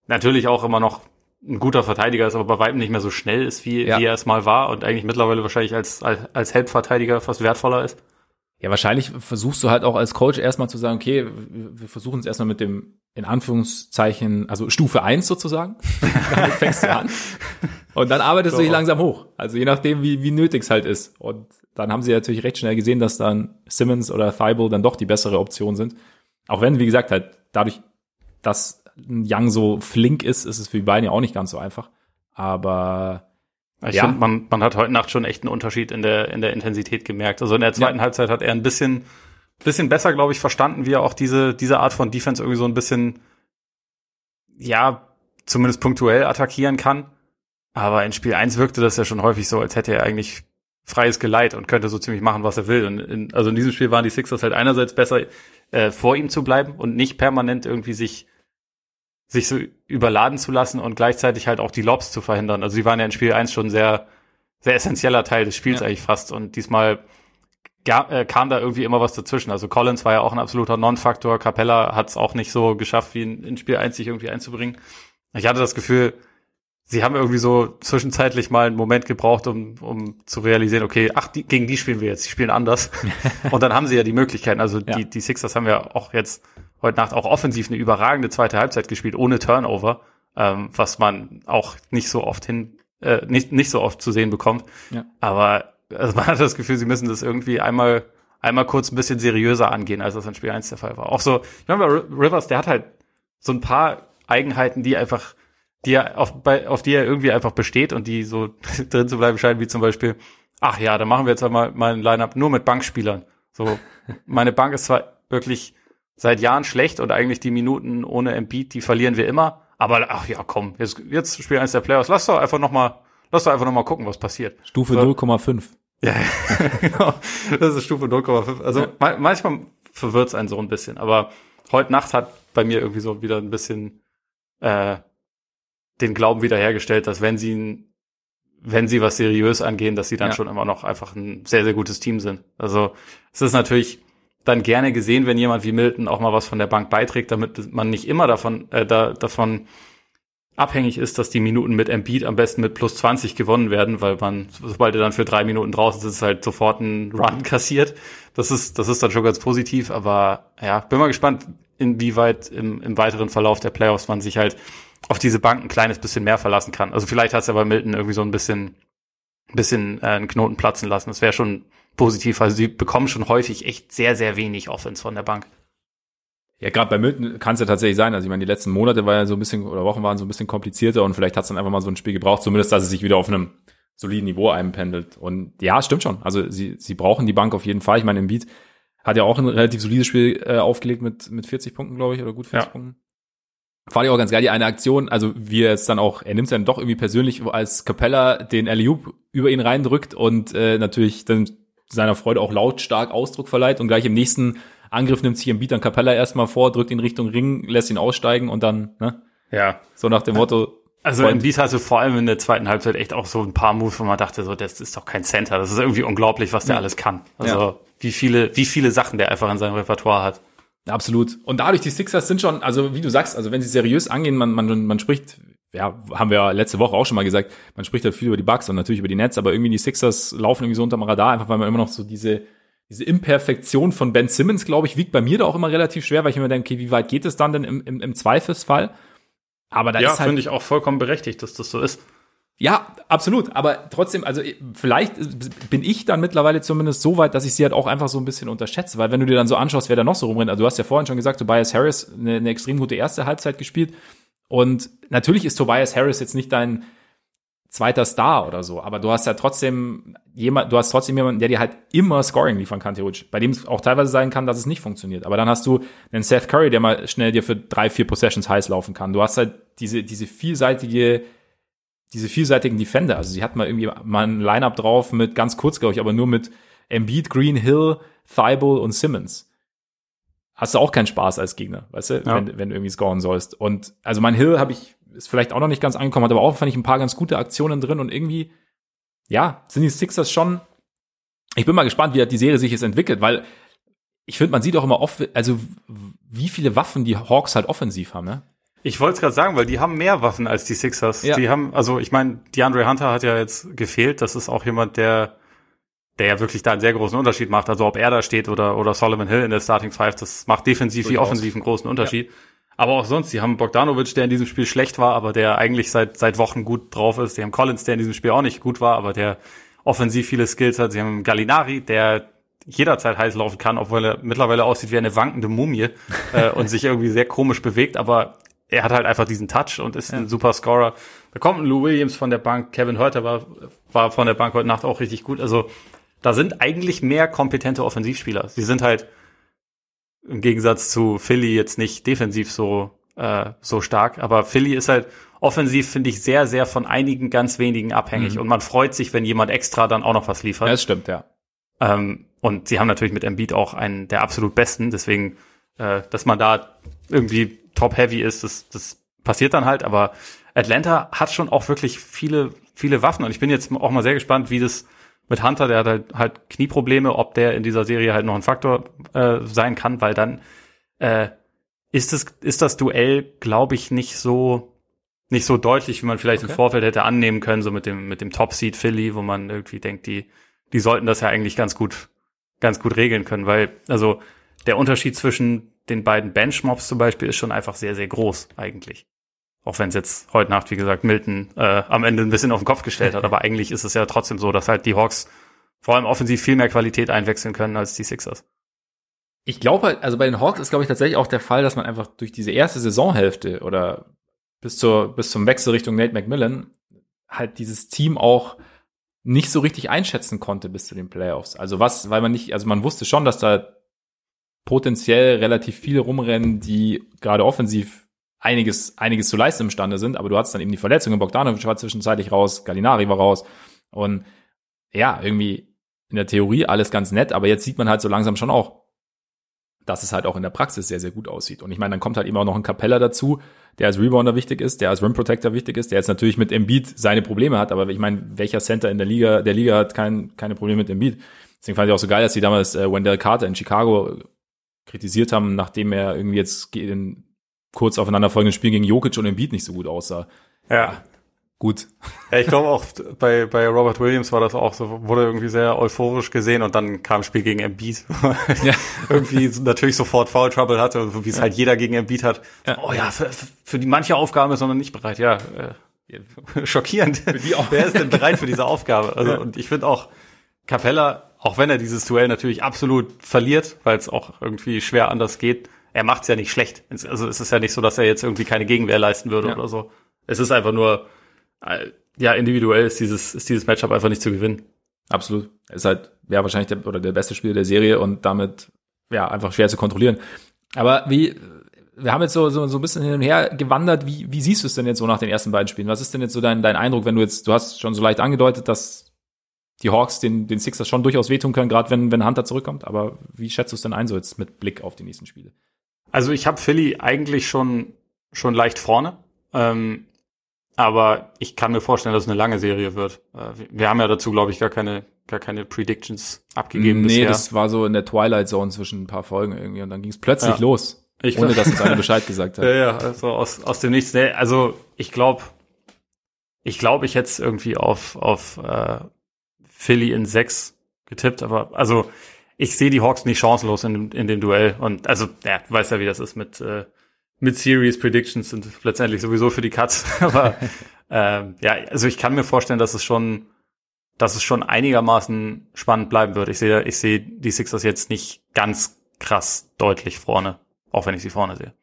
natürlich auch immer noch ein guter Verteidiger ist, aber bei weitem nicht mehr so schnell ist, wie, ja. wie er es mal war und eigentlich mittlerweile wahrscheinlich als, als, als Helpverteidiger fast wertvoller ist.
Ja, wahrscheinlich versuchst du halt auch als Coach erstmal zu sagen, okay, wir versuchen es erstmal mit dem, in Anführungszeichen, also Stufe eins sozusagen. Damit fängst du an. Und dann arbeitest so. du dich langsam hoch. Also je nachdem, wie, wie nötig es halt ist. Und dann haben sie natürlich recht schnell gesehen, dass dann Simmons oder Thibault dann doch die bessere Option sind. Auch wenn, wie gesagt, halt dadurch, dass Young so flink ist, ist es für die beiden ja auch nicht ganz so einfach. Aber
ich ja. finde, man, man hat heute Nacht schon echt einen Unterschied in der, in der Intensität gemerkt. Also in der zweiten ja. Halbzeit hat er ein bisschen, bisschen besser, glaube ich, verstanden, wie er auch diese, diese Art von Defense irgendwie so ein bisschen, ja, zumindest punktuell attackieren kann. Aber in Spiel 1 wirkte das ja schon häufig so, als hätte er eigentlich freies Geleit und könnte so ziemlich machen, was er will. Und in, also in diesem Spiel waren die Sixers halt einerseits besser, äh, vor ihm zu bleiben und nicht permanent irgendwie sich sich so überladen zu lassen und gleichzeitig halt auch die Lobs zu verhindern. Also sie waren ja in Spiel 1 schon sehr, sehr essentieller Teil des Spiels ja. eigentlich fast. Und diesmal äh, kam da irgendwie immer was dazwischen. Also Collins war ja auch ein absoluter Non-Faktor. Capella hat es auch nicht so geschafft, wie in, in Spiel 1 sich irgendwie einzubringen. Ich hatte das Gefühl, sie haben irgendwie so zwischenzeitlich mal einen Moment gebraucht, um, um zu realisieren, okay, ach, die, gegen die spielen wir jetzt, die spielen anders. und dann haben sie ja die Möglichkeiten. Also ja. die, die Sixers haben ja auch jetzt heute Nacht auch offensiv eine überragende zweite Halbzeit gespielt, ohne Turnover, ähm, was man auch nicht so oft hin, äh, nicht, nicht so oft zu sehen bekommt. Ja. Aber also man hat das Gefühl, sie müssen das irgendwie einmal, einmal kurz ein bisschen seriöser angehen, als das in Spiel 1 der Fall war. Auch so, ich meine, Rivers, der hat halt so ein paar Eigenheiten, die einfach, die er auf, bei, auf die er irgendwie einfach besteht und die so drin zu bleiben scheinen, wie zum Beispiel, ach ja, dann machen wir jetzt einmal mal ein Line-Up nur mit Bankspielern. So, meine Bank ist zwar wirklich seit Jahren schlecht und eigentlich die Minuten ohne Embiid, die verlieren wir immer. Aber ach ja, komm, jetzt, jetzt spielen eins der Playoffs. Lass doch einfach noch mal, lass doch einfach noch mal gucken, was passiert.
Stufe so. 0,5.
Ja, genau. Das ist Stufe 0,5. Also ja. ma manchmal verwirrt es einen so ein bisschen. Aber heute Nacht hat bei mir irgendwie so wieder ein bisschen äh, den Glauben wiederhergestellt, dass wenn sie wenn sie was seriös angehen, dass sie dann ja. schon immer noch einfach ein sehr, sehr gutes Team sind. Also es ist natürlich dann gerne gesehen, wenn jemand wie Milton auch mal was von der Bank beiträgt, damit man nicht immer davon, äh, da, davon abhängig ist, dass die Minuten mit Embiid am besten mit plus 20 gewonnen werden, weil man, sobald er dann für drei Minuten draußen ist, halt sofort ein Run kassiert. Das ist, das ist dann schon ganz positiv, aber ja, bin mal gespannt, inwieweit im, im weiteren Verlauf der Playoffs man sich halt auf diese Bank ein kleines bisschen mehr verlassen kann. Also vielleicht hat es ja bei Milton irgendwie so ein bisschen, ein bisschen äh, einen Knoten platzen lassen. Das wäre schon positiv. Also sie bekommen schon häufig echt sehr, sehr wenig Offense von der Bank.
Ja, gerade bei Milton kann es ja tatsächlich sein. Also ich meine, die letzten Monate war ja so ein bisschen, oder Wochen waren so ein bisschen komplizierter und vielleicht hat es dann einfach mal so ein Spiel gebraucht, zumindest, dass es sich wieder auf einem soliden Niveau einpendelt. Und ja, stimmt schon. Also sie, sie brauchen die Bank auf jeden Fall. Ich meine, im Beat hat ja auch ein relativ solides Spiel äh, aufgelegt mit, mit 40 Punkten, glaube ich, oder gut 40 ja. Punkten. Fand ich auch ganz geil, die eine Aktion, also wie er es dann auch, er nimmt es dann doch irgendwie persönlich, als Capella den Eliup über ihn reindrückt und äh, natürlich dann seiner Freude auch lautstark Ausdruck verleiht und gleich im nächsten Angriff nimmt sich im Beat dann Capella erstmal vor, drückt ihn Richtung Ring, lässt ihn aussteigen und dann, ne?
Ja.
So nach dem Motto.
Also Freund. im Beat hatte vor allem in der zweiten Halbzeit echt auch so ein paar Moves, wo man dachte, so, das ist doch kein Center. Das ist irgendwie unglaublich, was der ja. alles kann. Also ja. wie viele, wie viele Sachen der einfach in seinem Repertoire hat.
Absolut. Und dadurch, die Sixers sind schon, also wie du sagst, also wenn sie seriös angehen, man, man, man spricht, ja, haben wir letzte Woche auch schon mal gesagt, man spricht halt viel über die Bugs und natürlich über die Nets, aber irgendwie die Sixers laufen irgendwie so unterm Radar, einfach weil man immer noch so diese, diese Imperfektion von Ben Simmons, glaube ich, wiegt bei mir da auch immer relativ schwer, weil ich immer denke, okay, wie weit geht es dann denn im, im, im Zweifelsfall?
Aber da ja, ist halt. finde ich auch vollkommen berechtigt, dass das so ist.
Ja, absolut. Aber trotzdem, also vielleicht bin ich dann mittlerweile zumindest so weit, dass ich sie halt auch einfach so ein bisschen unterschätze. Weil wenn du dir dann so anschaust, wer da noch so rumrennt, also du hast ja vorhin schon gesagt, Tobias Harris eine, eine extrem gute erste Halbzeit gespielt. Und natürlich ist Tobias Harris jetzt nicht dein zweiter Star oder so, aber du hast ja trotzdem jemand, du hast trotzdem jemanden, der dir halt immer Scoring liefern kann, theoretisch. Bei dem es auch teilweise sein kann, dass es nicht funktioniert. Aber dann hast du einen Seth Curry, der mal schnell dir für drei, vier Possessions heiß laufen kann. Du hast halt diese, diese vielseitige, diese vielseitigen Defender. Also sie hat mal irgendwie mal ein Lineup drauf mit ganz kurz, glaube ich, aber nur mit Embiid, Green, Hill, Thibault und Simmons. Hast du auch keinen Spaß als Gegner, weißt du, ja. wenn, wenn du irgendwie scoren sollst. Und also mein Hill habe ich ist vielleicht auch noch nicht ganz angekommen, hat aber auch, fand ich, ein paar ganz gute Aktionen drin und irgendwie, ja, sind die Sixers schon, ich bin mal gespannt, wie die Serie sich jetzt entwickelt, weil ich finde, man sieht auch immer oft, also wie viele Waffen die Hawks halt offensiv haben, ne?
Ich wollte es gerade sagen, weil die haben mehr Waffen als die Sixers. Ja. Die haben, also ich meine, DeAndre Hunter hat ja jetzt gefehlt. Das ist auch jemand, der, der ja wirklich da einen sehr großen Unterschied macht. Also ob er da steht oder, oder Solomon Hill in der Starting Five, das macht defensiv wie offensiv einen großen Unterschied. Ja. Aber auch sonst, die haben Bogdanovic, der in diesem Spiel schlecht war, aber der eigentlich seit, seit Wochen gut drauf ist. Die haben Collins, der in diesem Spiel auch nicht gut war, aber der offensiv viele Skills hat. Sie haben Gallinari, der jederzeit heiß laufen kann, obwohl er mittlerweile aussieht wie eine wankende Mumie äh, und sich irgendwie sehr komisch bewegt, aber er hat halt einfach diesen Touch und ist ja. ein super Scorer. Da kommt ein Lou Williams von der Bank, Kevin Hurter war, war von der Bank heute Nacht auch richtig gut. Also da sind eigentlich mehr kompetente Offensivspieler. Sie sind halt im Gegensatz zu Philly jetzt nicht defensiv so, äh, so stark. Aber Philly ist halt offensiv, finde ich, sehr, sehr von einigen ganz wenigen abhängig. Mhm. Und man freut sich, wenn jemand extra dann auch noch was liefert.
Ja, das stimmt, ja.
Ähm, und sie haben natürlich mit Embiid auch einen der absolut besten. Deswegen, äh, dass man da irgendwie top-heavy ist, das, das passiert dann halt. Aber Atlanta hat schon auch wirklich viele, viele Waffen. Und ich bin jetzt auch mal sehr gespannt, wie das mit Hunter, der hat halt, halt Knieprobleme, ob der in dieser Serie halt noch ein Faktor äh, sein kann, weil dann äh, ist es ist das Duell, glaube ich, nicht so nicht so deutlich, wie man vielleicht okay. im Vorfeld hätte annehmen können, so mit dem mit dem Top Seed Philly, wo man irgendwie denkt, die die sollten das ja eigentlich ganz gut ganz gut regeln können, weil also der Unterschied zwischen den beiden Benchmobs zum Beispiel ist schon einfach sehr sehr groß eigentlich. Auch wenn es jetzt heute Nacht, wie gesagt, Milton äh, am Ende ein bisschen auf den Kopf gestellt hat. Aber eigentlich ist es ja trotzdem so, dass halt die Hawks vor allem offensiv viel mehr Qualität einwechseln können als die Sixers.
Ich glaube, halt, also bei den Hawks ist, glaube ich, tatsächlich auch der Fall, dass man einfach durch diese erste Saisonhälfte oder bis zur, bis zum Wechsel Richtung Nate McMillan halt dieses Team auch nicht so richtig einschätzen konnte bis zu den Playoffs. Also was, weil man nicht, also man wusste schon, dass da potenziell relativ viele rumrennen, die gerade offensiv einiges, einiges zu leisten imstande sind, aber du hattest dann eben die Verletzungen, Bogdanovic war zwischenzeitlich raus, Gallinari war raus und ja, irgendwie in der Theorie alles ganz nett, aber jetzt sieht man halt so langsam schon auch, dass es halt auch in der Praxis sehr, sehr gut aussieht. Und ich meine, dann kommt halt eben auch noch ein Capella dazu, der als Rebounder wichtig ist, der als Rim Protector wichtig ist, der jetzt natürlich mit Embiid seine Probleme hat, aber ich meine, welcher Center in der Liga, der Liga hat kein, keine Probleme mit Embiid. Deswegen fand ich auch so geil, dass sie damals äh, Wendell Carter in Chicago kritisiert haben, nachdem er irgendwie jetzt in kurz aufeinanderfolgenden Spiel gegen Jokic und Embiid nicht so gut aussah.
Ja.
Gut.
Ja, ich glaube auch bei, bei Robert Williams war das auch so, wurde irgendwie sehr euphorisch gesehen und dann kam Spiel gegen Embiid. ja. irgendwie natürlich sofort Foul Trouble hatte, so wie es halt jeder gegen Embiid hat. Ja. Oh ja, für, für die manche Aufgabe ist man nicht bereit. Ja, äh, schockierend. Wer ist denn bereit für diese Aufgabe? Also, ja. und ich finde auch Capella, auch wenn er dieses Duell natürlich absolut verliert, weil es auch irgendwie schwer anders geht, er macht es ja nicht schlecht. Also es ist ja nicht so, dass er jetzt irgendwie keine Gegenwehr leisten würde ja. oder so. Es ist einfach nur äh, ja, individuell ist dieses, ist dieses Matchup einfach nicht zu gewinnen.
Absolut. Ist halt, ja, wahrscheinlich der, oder der beste Spieler der Serie und damit, ja, einfach schwer zu kontrollieren. Aber wie, wir haben jetzt so, so, so ein bisschen hin und her gewandert. Wie, wie siehst du es denn jetzt so nach den ersten beiden Spielen? Was ist denn jetzt so dein, dein Eindruck, wenn du jetzt, du hast schon so leicht angedeutet, dass die Hawks den, den Sixers schon durchaus wehtun können, gerade wenn, wenn Hunter zurückkommt. Aber wie schätzt du es denn ein, so jetzt mit Blick auf die nächsten Spiele?
Also ich habe Philly eigentlich schon, schon leicht vorne. Ähm, aber ich kann mir vorstellen, dass es eine lange Serie wird. Äh, wir haben ja dazu, glaube ich, gar keine, gar keine Predictions abgegeben.
Nee, bisher. das war so in der Twilight Zone zwischen ein paar Folgen irgendwie und dann ging es plötzlich ja. los. Ich ohne dass uns einer Bescheid gesagt hat.
Ja, ja, also aus, aus dem Nichts. Nee, also ich glaube, ich glaube, ich hätte es irgendwie auf, auf äh, Philly in sechs getippt, aber also ich sehe die Hawks nicht chancenlos in, in dem Duell. Und also, ja, du weißt ja, wie das ist mit äh, mit Series Predictions sind letztendlich sowieso für die Cuts. Aber ähm, ja, also ich kann mir vorstellen, dass es schon, dass es schon einigermaßen spannend bleiben wird. Ich sehe, ich sehe die Sixers jetzt nicht ganz krass deutlich vorne, auch wenn ich sie vorne sehe.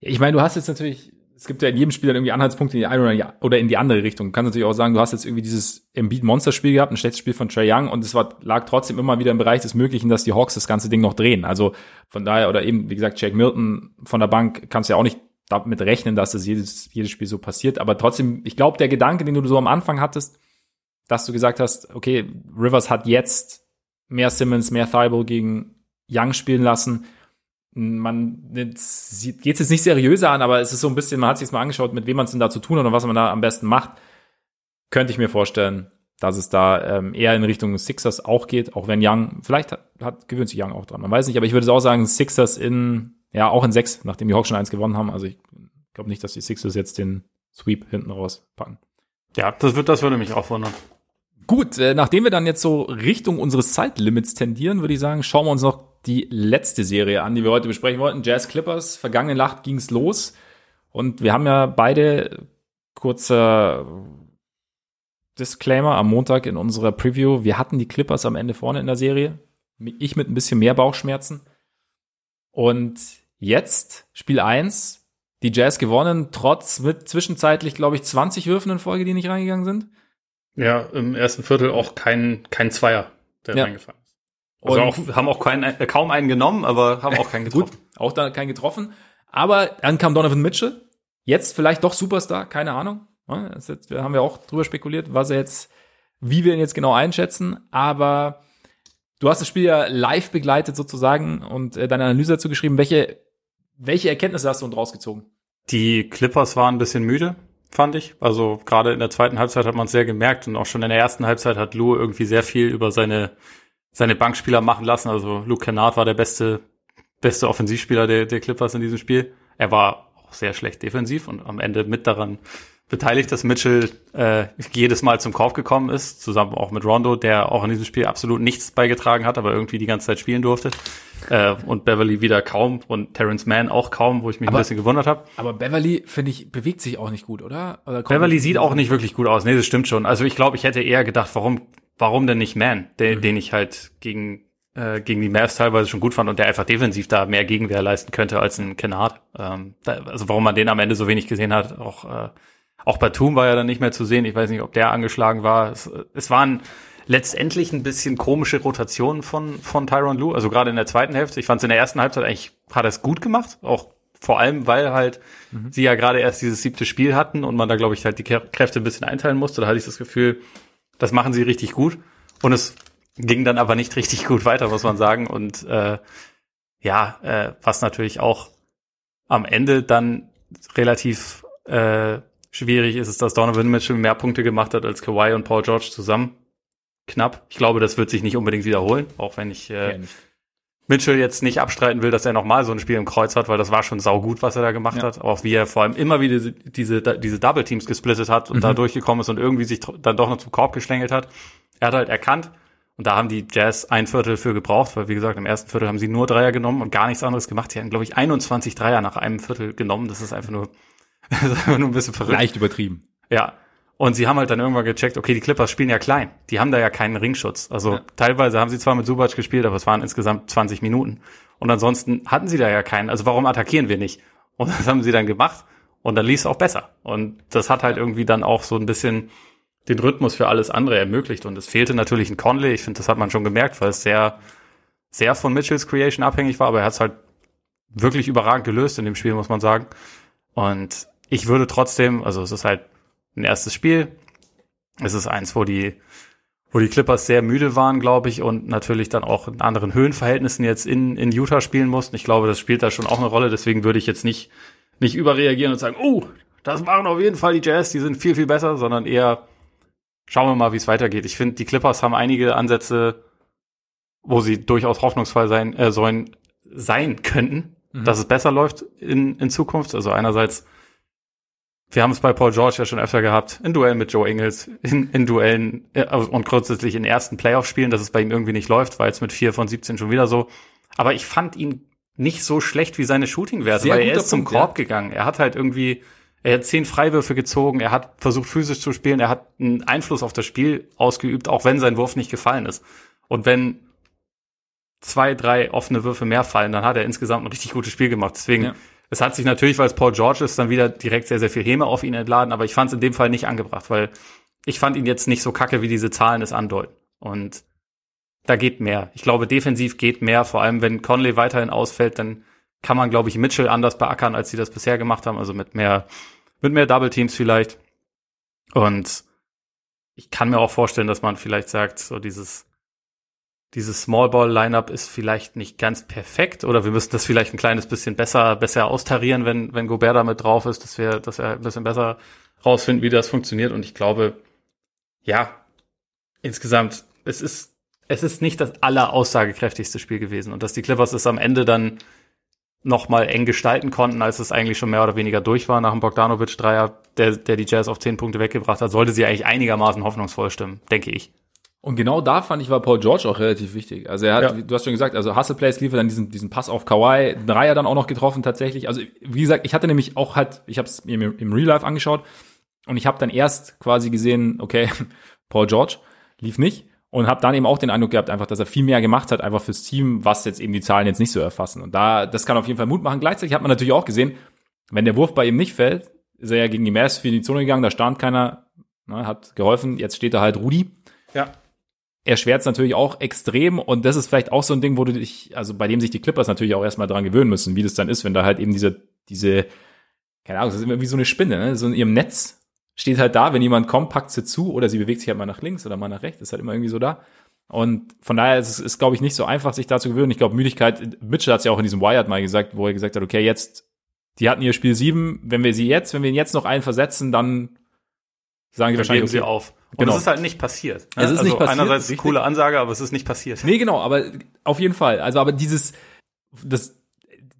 Ich meine, du hast jetzt natürlich es gibt ja in jedem Spiel dann irgendwie Anhaltspunkte in die eine oder in die andere Richtung. Du kannst natürlich auch sagen, du hast jetzt irgendwie dieses Embiid-Monster-Spiel gehabt, ein schlechtes Spiel von Trey Young und es war, lag trotzdem immer wieder im Bereich des Möglichen, dass die Hawks das ganze Ding noch drehen. Also von daher, oder eben, wie gesagt, Jake Milton von der Bank kannst ja auch nicht damit rechnen, dass das jedes, jedes Spiel so passiert. Aber trotzdem, ich glaube, der Gedanke, den du so am Anfang hattest, dass du gesagt hast, okay, Rivers hat jetzt mehr Simmons, mehr Thibault gegen Young spielen lassen, man geht es jetzt nicht seriöser an, aber es ist so ein bisschen, man hat sich mal angeschaut, mit wem man es denn da zu tun hat und was man da am besten macht. Könnte ich mir vorstellen, dass es da ähm, eher in Richtung Sixers auch geht, auch wenn Young, vielleicht hat, hat gewöhnt sich Young auch dran, man weiß nicht, aber ich würde auch sagen, Sixers in, ja, auch in sechs, nachdem die Hawks schon eins gewonnen haben. Also ich glaube nicht, dass die Sixers jetzt den Sweep hinten rauspacken.
Ja, das wird, das würde mich auch wundern.
Gut, äh, nachdem wir dann jetzt so Richtung unseres Zeitlimits tendieren, würde ich sagen, schauen wir uns noch die letzte Serie an, die wir heute besprechen wollten. Jazz Clippers. Vergangene Nacht ging's los. Und wir haben ja beide kurzer Disclaimer am Montag in unserer Preview. Wir hatten die Clippers am Ende vorne in der Serie. Ich mit ein bisschen mehr Bauchschmerzen. Und jetzt, Spiel 1, die Jazz gewonnen, trotz mit zwischenzeitlich, glaube ich, 20 Würfen in Folge, die nicht reingegangen sind.
Ja, im ersten Viertel auch kein, kein Zweier, der ja. reingefallen ist. Also auch, haben auch keinen, äh, kaum einen genommen, aber haben auch keinen getroffen. Gut,
auch da keinen getroffen. Aber dann kam Donovan Mitchell. Jetzt vielleicht doch Superstar, keine Ahnung. Jetzt, haben wir auch drüber spekuliert, was er jetzt, wie wir ihn jetzt genau einschätzen. Aber du hast das Spiel ja live begleitet sozusagen und äh, deine Analyse dazu geschrieben. Welche, welche Erkenntnisse hast du uns rausgezogen?
Die Clippers waren ein bisschen müde fand ich. Also gerade in der zweiten Halbzeit hat man es sehr gemerkt und auch schon in der ersten Halbzeit hat Lou irgendwie sehr viel über seine seine Bankspieler machen lassen. Also Luke Kennard war der beste beste Offensivspieler der, der Clippers in diesem Spiel. Er war auch sehr schlecht defensiv und am Ende mit daran beteiligt, dass Mitchell äh, jedes Mal zum Kauf gekommen ist, zusammen auch mit Rondo, der auch in diesem Spiel absolut nichts beigetragen hat, aber irgendwie die ganze Zeit spielen durfte. Äh, und Beverly wieder kaum und Terrence Mann auch kaum, wo ich mich aber, ein bisschen gewundert habe.
Aber Beverly, finde ich, bewegt sich auch nicht gut, oder? oder
Beverly sieht auch nicht wirklich gut aus. Nee, das stimmt schon. Also ich glaube, ich hätte eher gedacht, warum, warum denn nicht Mann, den, mhm. den ich halt gegen äh, gegen die Mavs teilweise schon gut fand und der einfach defensiv da mehr Gegenwehr leisten könnte als ein Kennard. Ähm, da, also warum man den am Ende so wenig gesehen hat, auch äh, auch Batum war ja dann nicht mehr zu sehen. Ich weiß nicht, ob der angeschlagen war. Es, es waren letztendlich ein bisschen komische Rotationen von, von Tyron Lue. Also gerade in der zweiten Hälfte. Ich fand es in der ersten Halbzeit eigentlich, hat er es gut gemacht. Auch vor allem, weil halt mhm. sie ja gerade erst dieses siebte Spiel hatten und man da, glaube ich, halt die Kräfte ein bisschen einteilen musste. Da hatte ich das Gefühl, das machen sie richtig gut. Und es ging dann aber nicht richtig gut weiter, muss man sagen. Und äh, ja, äh, was natürlich auch am Ende dann relativ äh, Schwierig ist es, dass Donovan Mitchell mehr Punkte gemacht hat als Kawhi und Paul George zusammen. Knapp. Ich glaube, das wird sich nicht unbedingt wiederholen, auch wenn ich, äh, Mitchell jetzt nicht abstreiten will, dass er nochmal so ein Spiel im Kreuz hat, weil das war schon saugut, was er da gemacht ja. hat. Auch wie er vor allem immer wieder diese, diese Double Teams gesplittet hat und mhm. da durchgekommen ist und irgendwie sich dann doch noch zum Korb geschlängelt hat. Er hat halt erkannt, und da haben die Jazz ein Viertel für gebraucht, weil wie gesagt, im ersten Viertel haben sie nur Dreier genommen und gar nichts anderes gemacht. Sie haben, glaube ich, 21 Dreier nach einem Viertel genommen. Das ist einfach nur, das ist einfach nur ein bisschen verrückt.
Leicht übertrieben.
Ja. Und sie haben halt dann irgendwann gecheckt, okay, die Clippers spielen ja klein. Die haben da ja keinen Ringschutz. Also ja. teilweise haben sie zwar mit Subac gespielt, aber es waren insgesamt 20 Minuten. Und ansonsten hatten sie da ja keinen. Also warum attackieren wir nicht? Und das haben sie dann gemacht. Und dann lief es auch besser. Und das hat halt irgendwie dann auch so ein bisschen den Rhythmus für alles andere ermöglicht. Und es fehlte natürlich ein Conley. Ich finde, das hat man schon gemerkt, weil es sehr, sehr von Mitchells Creation abhängig war, aber er hat es halt wirklich überragend gelöst in dem Spiel, muss man sagen. Und ich würde trotzdem, also es ist halt ein erstes Spiel. Es ist eins, wo die, wo die Clippers sehr müde waren, glaube ich, und natürlich dann auch in anderen Höhenverhältnissen jetzt in, in Utah spielen mussten. Ich glaube, das spielt da schon auch eine Rolle. Deswegen würde ich jetzt nicht, nicht überreagieren und sagen, oh, das machen auf jeden Fall die Jazz, die sind viel, viel besser, sondern eher, schauen wir mal, wie es weitergeht. Ich finde, die Clippers haben einige Ansätze, wo sie durchaus hoffnungsvoll sein äh, sollen, sein könnten, mhm. dass es besser läuft in, in Zukunft. Also einerseits, wir haben es bei Paul George ja schon öfter gehabt, in Duellen mit Joe Ingles, in, in Duellen äh, und grundsätzlich in ersten Playoff-Spielen, dass es bei ihm irgendwie nicht läuft, war jetzt mit vier von 17 schon wieder so. Aber ich fand ihn nicht so schlecht wie seine Shooting-Werte, weil er ist Punkt, zum Korb ja. gegangen. Er hat halt irgendwie er hat zehn Freiwürfe gezogen, er hat versucht physisch zu spielen, er hat einen Einfluss auf das Spiel ausgeübt, auch wenn sein Wurf nicht gefallen ist. Und wenn zwei, drei offene Würfe mehr fallen, dann hat er insgesamt ein richtig gutes Spiel gemacht. Deswegen, ja. Es hat sich natürlich, weil es Paul George ist, dann wieder direkt sehr, sehr viel Häme auf ihn entladen, aber ich fand es in dem Fall nicht angebracht, weil ich fand ihn jetzt nicht so kacke, wie diese Zahlen es andeuten. Und da geht mehr. Ich glaube, defensiv geht mehr, vor allem wenn Conley weiterhin ausfällt, dann kann man, glaube ich, Mitchell anders beackern, als sie das bisher gemacht haben, also mit mehr, mit mehr Double Teams vielleicht. Und ich kann mir auch vorstellen, dass man vielleicht sagt, so dieses, dieses Small Ball Lineup ist vielleicht nicht ganz perfekt oder wir müssen das vielleicht ein kleines bisschen besser, besser austarieren, wenn, wenn Gobert da mit drauf ist, dass wir, dass wir ein bisschen besser rausfinden, wie das funktioniert. Und ich glaube, ja, insgesamt, es ist, es ist nicht das alleraussagekräftigste Spiel gewesen und dass die Clippers es am Ende dann noch mal eng gestalten konnten, als es eigentlich schon mehr oder weniger durch war nach dem Bogdanovic-Dreier, der, der die Jazz auf zehn Punkte weggebracht hat, sollte sie eigentlich einigermaßen hoffnungsvoll stimmen, denke ich.
Und genau da fand ich, war Paul George auch relativ wichtig. Also er hat, ja. du hast schon gesagt, also Hustle Plays liefert dann diesen, diesen Pass auf Kawhi, Dreier dann auch noch getroffen tatsächlich. Also wie gesagt, ich hatte nämlich auch halt, ich habe es mir im Real Life angeschaut und ich habe dann erst quasi gesehen, okay, Paul George lief nicht und habe dann eben auch den Eindruck gehabt, einfach, dass er viel mehr gemacht hat, einfach fürs Team, was jetzt eben die Zahlen jetzt nicht so erfassen. Und da, das kann auf jeden Fall Mut machen. Gleichzeitig hat man natürlich auch gesehen, wenn der Wurf bei ihm nicht fällt, ist er ja gegen die Mavs für die Zone gegangen, da stand keiner, ne, hat geholfen, jetzt steht da halt Rudi.
Ja.
Er schwärzt natürlich auch extrem und das ist vielleicht auch so ein Ding, wo du dich, also bei dem sich die Clippers natürlich auch erstmal dran gewöhnen müssen, wie das dann ist, wenn da halt eben diese, diese, keine Ahnung, das ist immer wie so eine Spinne, ne? so in ihrem Netz steht halt da, wenn jemand kommt, packt sie zu oder sie bewegt sich halt mal nach links oder mal nach rechts, ist halt immer irgendwie so da. Und von daher ist es, ist, glaube ich, nicht so einfach, sich da zu gewöhnen. Ich glaube, Müdigkeit, Mitchell hat es ja auch in diesem Wired mal gesagt, wo er gesagt hat, okay, jetzt, die hatten ihr Spiel sieben, wenn wir sie jetzt, wenn wir ihn jetzt noch einen versetzen, dann sagen die wahrscheinlich, okay,
sie auf. Und genau. es ist halt nicht passiert.
Ne? Es ist also nicht passiert.
Einerseits richtig. coole Ansage, aber es ist nicht passiert.
Nee, genau, aber auf jeden Fall. Also, aber dieses, das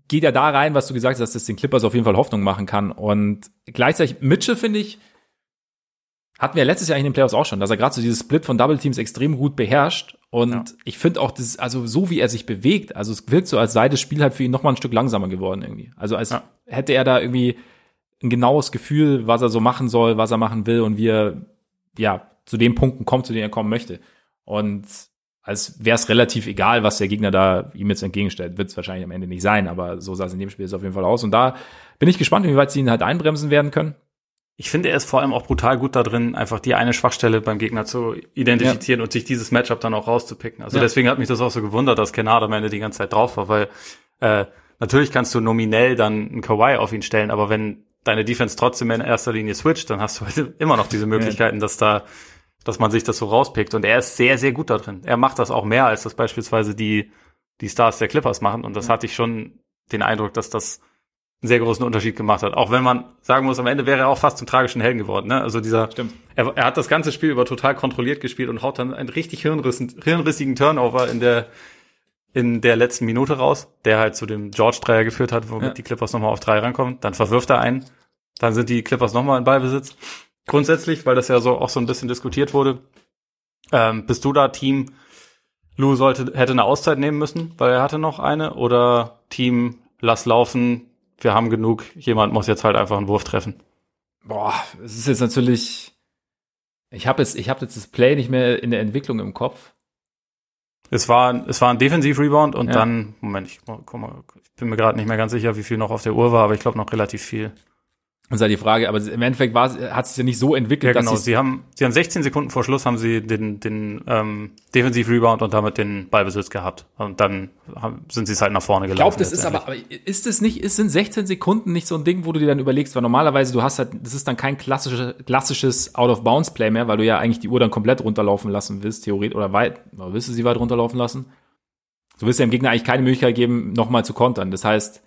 geht ja da rein, was du gesagt hast, dass das den Clippers auf jeden Fall Hoffnung machen kann. Und gleichzeitig, Mitchell, finde ich, hatten wir letztes Jahr in den Playoffs auch schon, dass er gerade so dieses Split von Double Teams extrem gut beherrscht. Und ja. ich finde auch, das, also so wie er sich bewegt, also es wirkt so, als sei das Spiel halt für ihn noch mal ein Stück langsamer geworden irgendwie. Also als ja. hätte er da irgendwie ein genaues Gefühl, was er so machen soll, was er machen will und wie er ja zu den Punkten kommt, zu denen er kommen möchte. Und als wäre es relativ egal, was der Gegner da ihm jetzt entgegenstellt, wird es wahrscheinlich am Ende nicht sein, aber so sah es in dem Spiel jetzt auf jeden Fall aus. Und da bin ich gespannt, wie weit sie ihn halt einbremsen werden können.
Ich finde, er ist vor allem auch brutal gut da drin, einfach die eine Schwachstelle beim Gegner zu identifizieren ja. und sich dieses Matchup dann auch rauszupicken. Also ja. deswegen hat mich das auch so gewundert, dass Kennard am Ende die ganze Zeit drauf war, weil äh, natürlich kannst du nominell dann einen Kawhi auf ihn stellen, aber wenn deine Defense trotzdem in erster Linie switcht, dann hast du halt immer noch diese Möglichkeiten, ja. dass da, dass man sich das so rauspickt. Und er ist sehr, sehr gut da drin. Er macht das auch mehr, als das beispielsweise die, die Stars der Clippers machen. Und das hatte ich schon den Eindruck, dass das einen sehr großen Unterschied gemacht hat. Auch wenn man sagen muss, am Ende wäre er auch fast zum tragischen Helden geworden. Ne? Also dieser,
Stimmt.
Er, er hat das ganze Spiel über total kontrolliert gespielt und haut dann einen richtig hirnrissen, hirnrissigen Turnover in der in der letzten Minute raus, der halt zu dem George-Dreier geführt hat, womit ja. die Clippers nochmal auf drei rankommen. Dann verwirft er einen. Dann sind die Clippers nochmal in Ballbesitz. Grundsätzlich, weil das ja so auch so ein bisschen diskutiert wurde, ähm, bist du da Team, Lou sollte, hätte eine Auszeit nehmen müssen, weil er hatte noch eine, oder Team, lass laufen, wir haben genug, jemand muss jetzt halt einfach einen Wurf treffen.
Boah, es ist jetzt natürlich, ich habe jetzt, ich habe jetzt das Play nicht mehr in der Entwicklung im Kopf.
Es war, es war ein Defensiv-Rebound und ja. dann, Moment, ich, guck mal, ich bin mir gerade nicht mehr ganz sicher, wie viel noch auf der Uhr war, aber ich glaube noch relativ viel.
Das ist halt die Frage, aber im Endeffekt war, hat es ja nicht so entwickelt,
ja, genau. dass sie haben, sie haben 16 Sekunden vor Schluss haben sie den, den ähm, Defensiv-Rebound und damit den Ballbesitz gehabt. Und dann haben, sind sie es halt nach vorne gelaufen.
Ich glaube, das ist aber, aber ist es nicht, ist in 16 Sekunden nicht so ein Ding, wo du dir dann überlegst, weil normalerweise du hast halt, das ist dann kein klassisches, klassisches Out-of-Bounds-Play mehr, weil du ja eigentlich die Uhr dann komplett runterlaufen lassen willst, theoretisch, oder weit, oder willst du sie weit runterlaufen lassen? Du willst ja dem Gegner eigentlich keine Möglichkeit geben, nochmal zu kontern. Das heißt,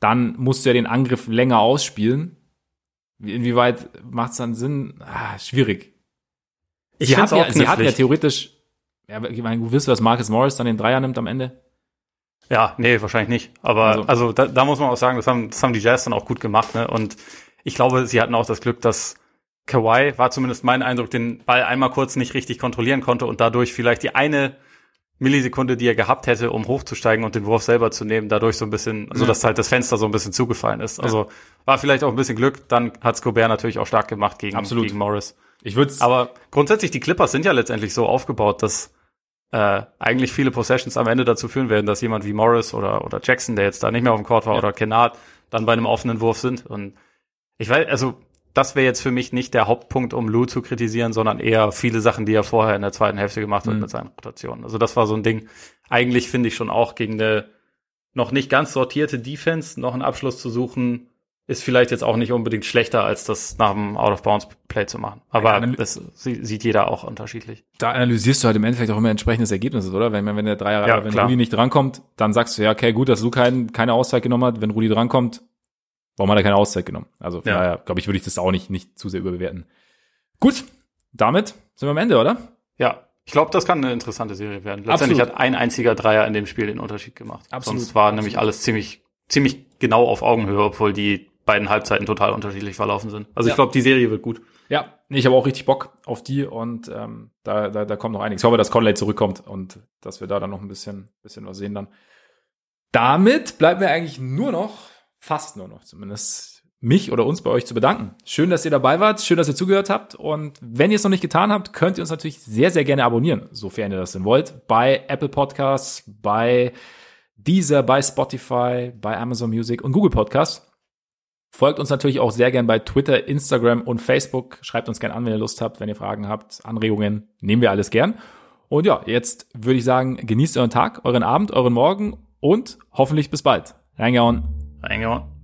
dann musst du ja den Angriff länger ausspielen Inwieweit macht es dann Sinn? Ah, schwierig. Ich sie hatten, ja, sie hatten ja theoretisch, ja, ich meine, du wirst, dass Marcus Morris dann den Dreier nimmt am Ende?
Ja, nee, wahrscheinlich nicht. Aber also, also da, da muss man auch sagen, das haben, das haben die Jazz dann auch gut gemacht. Ne? Und ich glaube, sie hatten auch das Glück, dass Kawhi, war zumindest mein Eindruck, den Ball einmal kurz nicht richtig kontrollieren konnte und dadurch vielleicht die eine Millisekunde, die er gehabt hätte, um hochzusteigen und den Wurf selber zu nehmen, dadurch so ein bisschen, also ja. dass halt das Fenster so ein bisschen zugefallen ist. Also war vielleicht auch ein bisschen Glück. Dann hat Scobert natürlich auch stark gemacht gegen, Absolut. gegen Morris.
Ich würde
Aber grundsätzlich, die Clippers sind ja letztendlich so aufgebaut, dass äh, eigentlich viele Possessions am Ende dazu führen werden, dass jemand wie Morris oder, oder Jackson, der jetzt da nicht mehr auf dem Court war, ja. oder Kennard, dann bei einem offenen Wurf sind. Und ich weiß, also das wäre jetzt für mich nicht der Hauptpunkt, um Lou zu kritisieren, sondern eher viele Sachen, die er vorher in der zweiten Hälfte gemacht hat mhm. mit seinen Rotationen. Also das war so ein Ding. Eigentlich finde ich schon auch gegen eine noch nicht ganz sortierte Defense noch einen Abschluss zu suchen, ist vielleicht jetzt auch nicht unbedingt schlechter, als das nach dem Out-of-Bounds-Play zu machen. Aber ja, das sieht jeder auch unterschiedlich.
Da analysierst du halt im Endeffekt auch immer entsprechendes Ergebnis, oder? Wenn, wenn der Dreier, ja, wenn klar. Rudi nicht drankommt, dann sagst du, ja, okay, gut, dass du kein, keine Auszeit genommen hast. Wenn Rudi drankommt, Warum hat er keine Auszeit genommen? Also von ja. daher, glaube ich, würde ich das auch nicht, nicht zu sehr überbewerten. Gut, damit sind wir am Ende, oder?
Ja, ich glaube, das kann eine interessante Serie werden. Letztendlich Absolut. hat ein einziger Dreier in dem Spiel den Unterschied gemacht. Absolut. Sonst war Absolut. nämlich alles ziemlich, ziemlich genau auf Augenhöhe, obwohl die beiden Halbzeiten total unterschiedlich verlaufen sind. Also ja. ich glaube, die Serie wird gut.
Ja, ich habe auch richtig Bock auf die und ähm, da, da, da kommt noch einiges. Ich hoffe, dass Conley zurückkommt und dass wir da dann noch ein bisschen, bisschen was sehen dann. Damit bleibt mir eigentlich nur noch fast nur noch zumindest mich oder uns bei euch zu bedanken. Schön, dass ihr dabei wart, schön, dass ihr zugehört habt und wenn ihr es noch nicht getan habt, könnt ihr uns natürlich sehr, sehr gerne abonnieren, sofern ihr das denn wollt, bei Apple Podcasts, bei Deezer, bei Spotify, bei Amazon Music und Google Podcasts. Folgt uns natürlich auch sehr gern bei Twitter, Instagram und Facebook. Schreibt uns gern an, wenn ihr Lust habt, wenn ihr Fragen habt, Anregungen, nehmen wir alles gern. Und ja, jetzt würde ich sagen, genießt euren Tag, euren Abend, euren Morgen und hoffentlich bis bald. Reingehauen.
On.